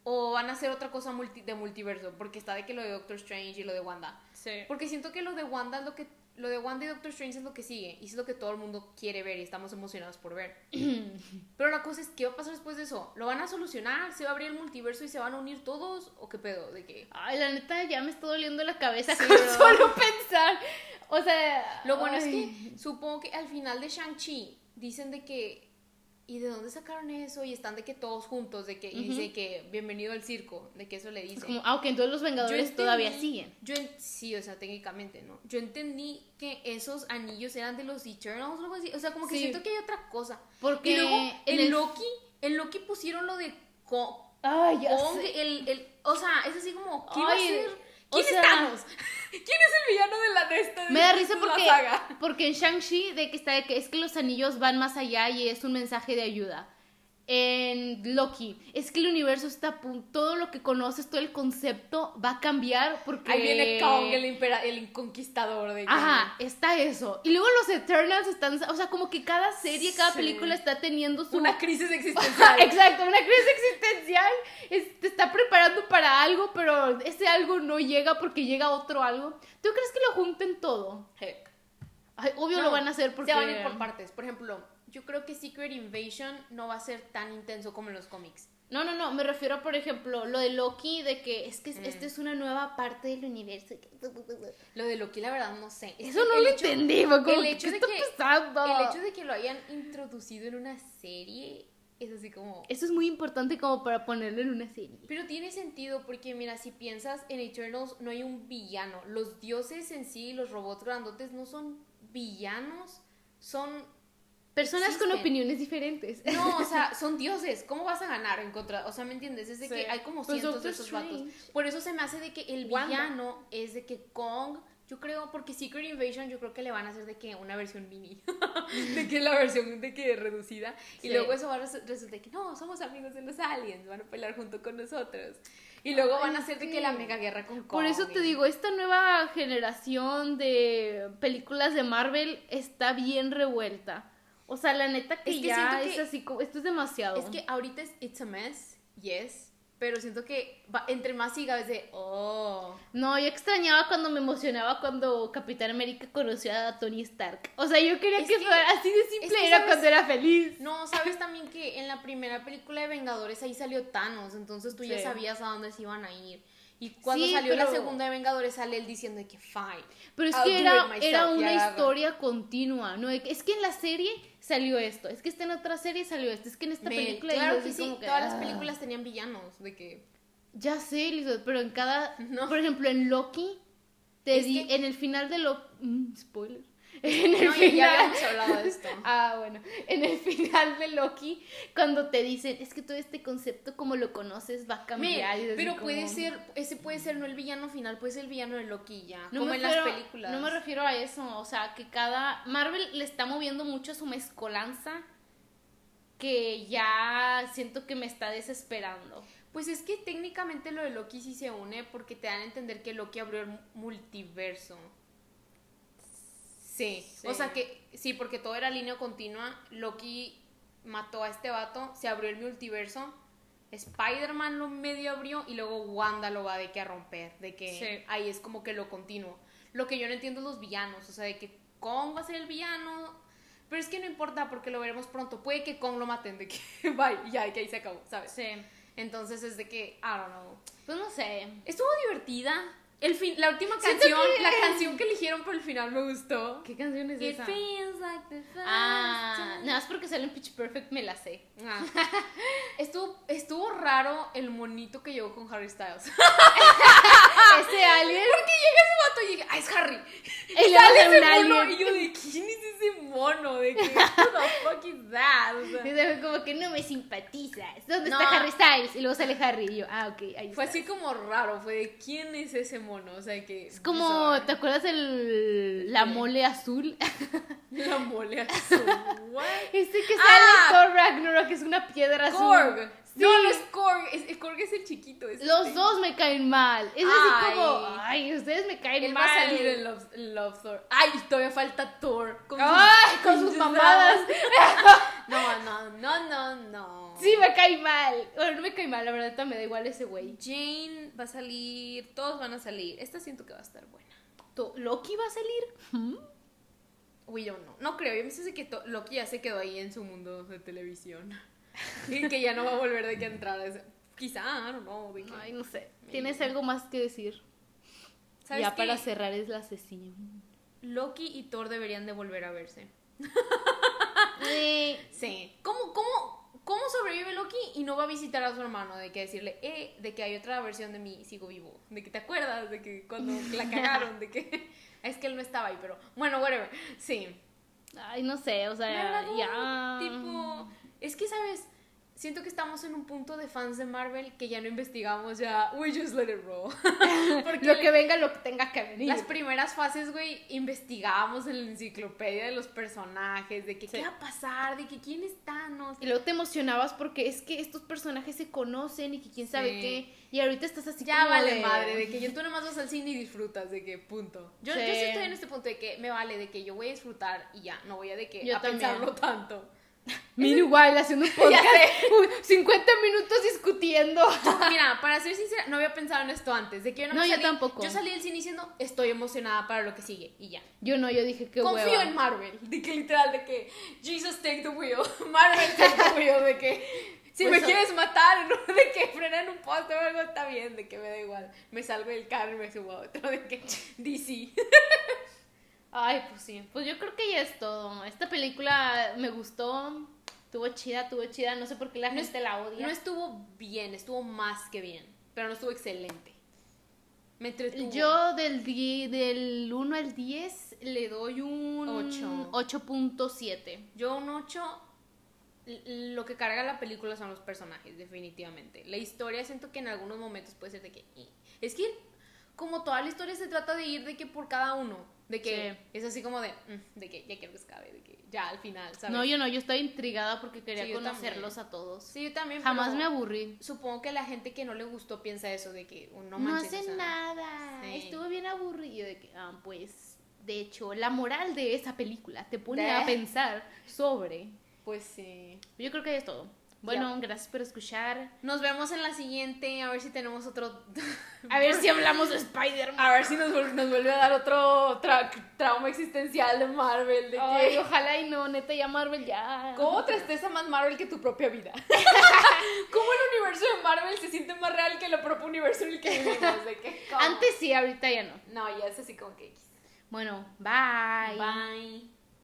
o van a hacer otra cosa multi- de multiverso porque está de que lo de Doctor Strange y lo de Wanda. Sí. Porque siento que lo de Wanda es lo que lo de Wanda y Doctor Strange es lo que sigue y es lo que todo el mundo quiere ver y estamos emocionados por ver. Pero la cosa es, ¿qué va a pasar después de eso? ¿Lo van a solucionar? ¿Se va a abrir el multiverso y se van a unir todos? ¿O qué pedo? ¿De qué? Ay, la neta ya me está doliendo la cabeza Sí, con solo pensar. O sea, Lo bueno es que supongo que al final de Shang-Chi dicen de que. ¿Y de dónde sacaron eso? Y están de que todos juntos, de que. Y dice que bienvenido al circo, de que eso le dicen. como, ah, ok, entonces los Vengadores todavía siguen. Yo en- sí, o sea, técnicamente, ¿no? Yo entendí que esos anillos eran de los Eternals o algo así. O sea, como que Sí. siento que hay otra cosa. Porque y luego en en el- Loki, en Loki pusieron lo de Co- Ay, ya Kong, sé. el, el, o sea, es así como, ¿qué iba a Ay, ser? o ¿Quién sea- estamos? ¿Quién es el villano de la de esta? de Me da risa porque, saga? porque en Shang-Chi de que está de que es que los anillos van más allá y es un mensaje de ayuda. En Loki, es que el universo está a punto, todo lo que conoces, todo el concepto va a cambiar porque... Ahí viene Kong, el, impera- el conquistador de Ajá, está eso. Y luego los Eternals están, o sea, como que cada serie, cada Sí. película está teniendo su... Una crisis existencial. Exacto, una crisis existencial. Es- te está preparando para algo, pero ese algo no llega porque llega otro algo. ¿Tú crees que lo junten todo? Heck. Ay, obvio No, lo van a hacer porque... Se van a ir por partes. Por ejemplo, yo creo que Secret Invasion no va a ser tan intenso como en los cómics. No, no, no, me refiero, por ejemplo, lo de Loki, de que es que Mm. esta es una nueva parte del universo. Lo de Loki, la verdad, no sé. Es Eso no el lo hecho- entendí, como, el hecho ¿qué de está que- pasando? El hecho de que lo hayan introducido en una serie es así como... Eso es muy importante como para ponerlo en una serie. Pero tiene sentido porque, mira, si piensas en Eternals, no hay un villano. Los dioses en sí, los robots grandotes, no son villanos, son Personas con opiniones diferentes. No, o sea, son dioses. ¿Cómo vas a ganar en contra? O sea, ¿me entiendes? Es de Sí. que hay como Pues cientos de esos vatos. Por eso se me hace de que el Wanda. villano es de que Kong, yo creo, porque Secret Invasion yo creo que le van a hacer de que una versión mini. de que la versión de que reducida. Y luego eso va a resu- resultar que no, somos amigos de los aliens, van a pelear junto con nosotros. Y luego van a hacer de que la mega guerra con Kong. Por eso te digo, esta nueva generación de películas de Marvel está bien revuelta. O sea, la neta que, Es que ya siento es que- así como, esto es demasiado. Es que ahorita es It's a Mess, yes. Pero siento que va- entre más siga es de, oh. No, yo extrañaba cuando me emocionaba cuando Capitán América conoció a Tony Stark. O sea, yo quería que, que- fuera así de simple, es que, era ¿sabes? cuando era feliz. No, sabes también que en la primera película de Vengadores ahí salió Thanos, entonces tú ya Sí. sabías a dónde se iban a ir. Y cuando Sí, salió la pero- segunda de Vengadores sale él diciendo de que fine. Pero es I'll que era, myself, era una historia continua. No, es que en la serie salió esto, es que esta en otra serie salió esto, es que en esta Me- película claro que sí, que, todas las ah. películas tenían villanos, de que Ya sé, Elizabeth, pero en cada. No. Por ejemplo, en Loki, te Es di. que- En el final de Loki. spoiler. En el No, final. ya habíamos hablado de esto. Ah, bueno. En el final de Loki, cuando te dicen, es que todo este concepto como lo conoces va a cambiar. pero como- puede ser, ese puede ser no el villano final, puede ser el villano de Loki ya, No como me en refiero- las películas. No me refiero a eso, o sea, que cada... Marvel le está moviendo mucho a su mezcolanza que ya siento que me está desesperando. Pues es que técnicamente lo de Loki sí se une porque te dan a entender que Loki abrió el multiverso. Sí. Sí. O sea que sí, porque todo era línea continua. Loki mató a este vato, se abrió el multiverso. Spider-Man lo medio abrió y luego Wanda lo va de que a romper, de que Sí. ahí es como que lo continuo. Lo que yo no entiendo es los villanos, o sea, de que Kong va a ser el villano, pero es que no importa porque lo veremos pronto. Puede que Kong lo maten, de que bye, ya, que ahí se acabó, ¿sabes? Sí. Entonces es de que, I don't know. Pues no sé. Estuvo divertida. El fin, la última canción, la canción que eligieron por el final me gustó. ¿Qué canción es It esa? feels like the first Ah, nada más porque sale en Pitch Perfect me la sé. Ah. estuvo, estuvo raro el monito que llegó con Harry Styles. Ese alien. Porque llega ese vato y llega, ah, es Harry. Y le sale ese un mono. alien. Y yo de, ¿quién es ese mono? De que, who the fuck is that? O sea, como que no me simpatizas. ¿Dónde No. está Harry Styles? Y luego sale Harry y yo, ah, ok, ahí fue está. así como raro, fue de, ¿quién es ese mono? O sea, que... Es como, bizarro. ¿te acuerdas del la mole azul? La mole azul. What? Este que sale Ah. en Thor Ragnarok, que es una piedra azul. Korg. Sí. No, no es Korg. Es, el Korg es el chiquito. es Los este. dos me caen mal. Es Ay. así como, ay, ustedes me caen Él mal. va a salir en Love, Love Thor. Ay, todavía falta Thor. Con sus, Ay, con sus mamadas. No, no, no, no, no. Sí, me cae mal. Bueno, no me cae mal, la verdad, me da igual ese güey. Jane va a salir. Todos van a salir. Esta siento que va a estar buena. ¿Loki va a salir? Uy, yo no. No creo. Yo me sé que Loki ya se quedó ahí en su mundo de televisión. y que ya no va a volver de que entrar. a ese- Quizá, de que- Ay, no sé. ¿Tienes algo más que decir? ¿Sabes Ya qué? para cerrar es la sesión. Loki y Thor deberían de volver a verse. Eh, Sí. ¿Cómo, cómo, ¿Cómo sobrevive Loki y no va a visitar a su hermano? De que decirle, eh, de que hay otra versión de mí, sigo vivo. De que te acuerdas de que cuando la cagaron, de que es que él no estaba ahí, pero bueno, whatever. Sí. Ay, no sé, o sea, ya. Tipo, es que, ¿sabes? Siento que estamos en un punto de fans de Marvel que ya no investigamos, ya, we just let it roll. Porque Lo que venga, lo que tenga que venir. las primeras fases, güey, investigábamos en la enciclopedia de los personajes, de que Sí. qué va a pasar, de que quién es Thanos. Y luego te emocionabas porque es que estos personajes se conocen y que quién sabe Sí. qué. Y ahorita estás así Ya como vale de- madre, de que yo tú nomás vas al cine y disfrutas, de que punto. Yo, yo Sí. sí estoy en este punto de que me vale, de que yo voy a disfrutar y ya, no voy a de que Yo a también. pensarlo tanto. Mira igual, haciendo un podcast. Uy, 50 minutos discutiendo. Mira, para ser sincera, no había pensado en esto antes, de que yo no, No, yo tampoco. Yo salí del cine diciendo, estoy emocionada para lo que sigue y ya. Yo no, yo dije que Confío hueva. en Marvel, de que literal, de que Jesus take the wheel, Marvel take the wheel, de que si Pues, me quieres matar, ¿no? de que frenan un poste o algo, está bien, de que me da igual. Me salgo del carro y me subo a otro, de que DC. Ay, pues sí. Pues yo creo que ya es todo. Esta película me gustó. Estuvo chida, estuvo chida. No sé por qué la No gente la odia. No estuvo bien, estuvo más que bien, pero no estuvo excelente. Me entretuvo. Yo del, del 1 al 10 le doy un Ocho. 8.7. Yo un 8, l- lo que carga la película son los personajes, definitivamente. La historia siento que en algunos momentos puede ser de que... eh. Es que como toda la historia se trata de ir de que por cada uno, de que Sí. es así como de, mm, de que ya quiero que se acabe, de que ya al final, ¿sabes? No, yo no, yo estaba intrigada porque quería Sí, conocerlos también. a todos. Sí, yo también. Jamás me aburrí. Supongo que la gente que no le gustó piensa eso, de que oh, no o hace sea, nada. sí. Estuvo bien aburrido de que, ah, pues, de hecho, la moral de esa película te pone De- a pensar sobre. Pues sí. Yo creo que es todo. Bueno, gracias por escuchar. Nos vemos en la siguiente, a ver si tenemos otro... A ver si hablamos de Spider-Man. A ver si nos, nos vuelve a dar otro tra- trauma existencial de Marvel, de Ay, que... ojalá y no, neta, ya Marvel ya. ¿Cómo te estresa más Marvel que tu propia vida? ¿Cómo el universo de Marvel se siente más real que el propio universo en el que vivimos? Antes sí, ahorita ya no. No, ya es así como que... Bueno, bye. Bye.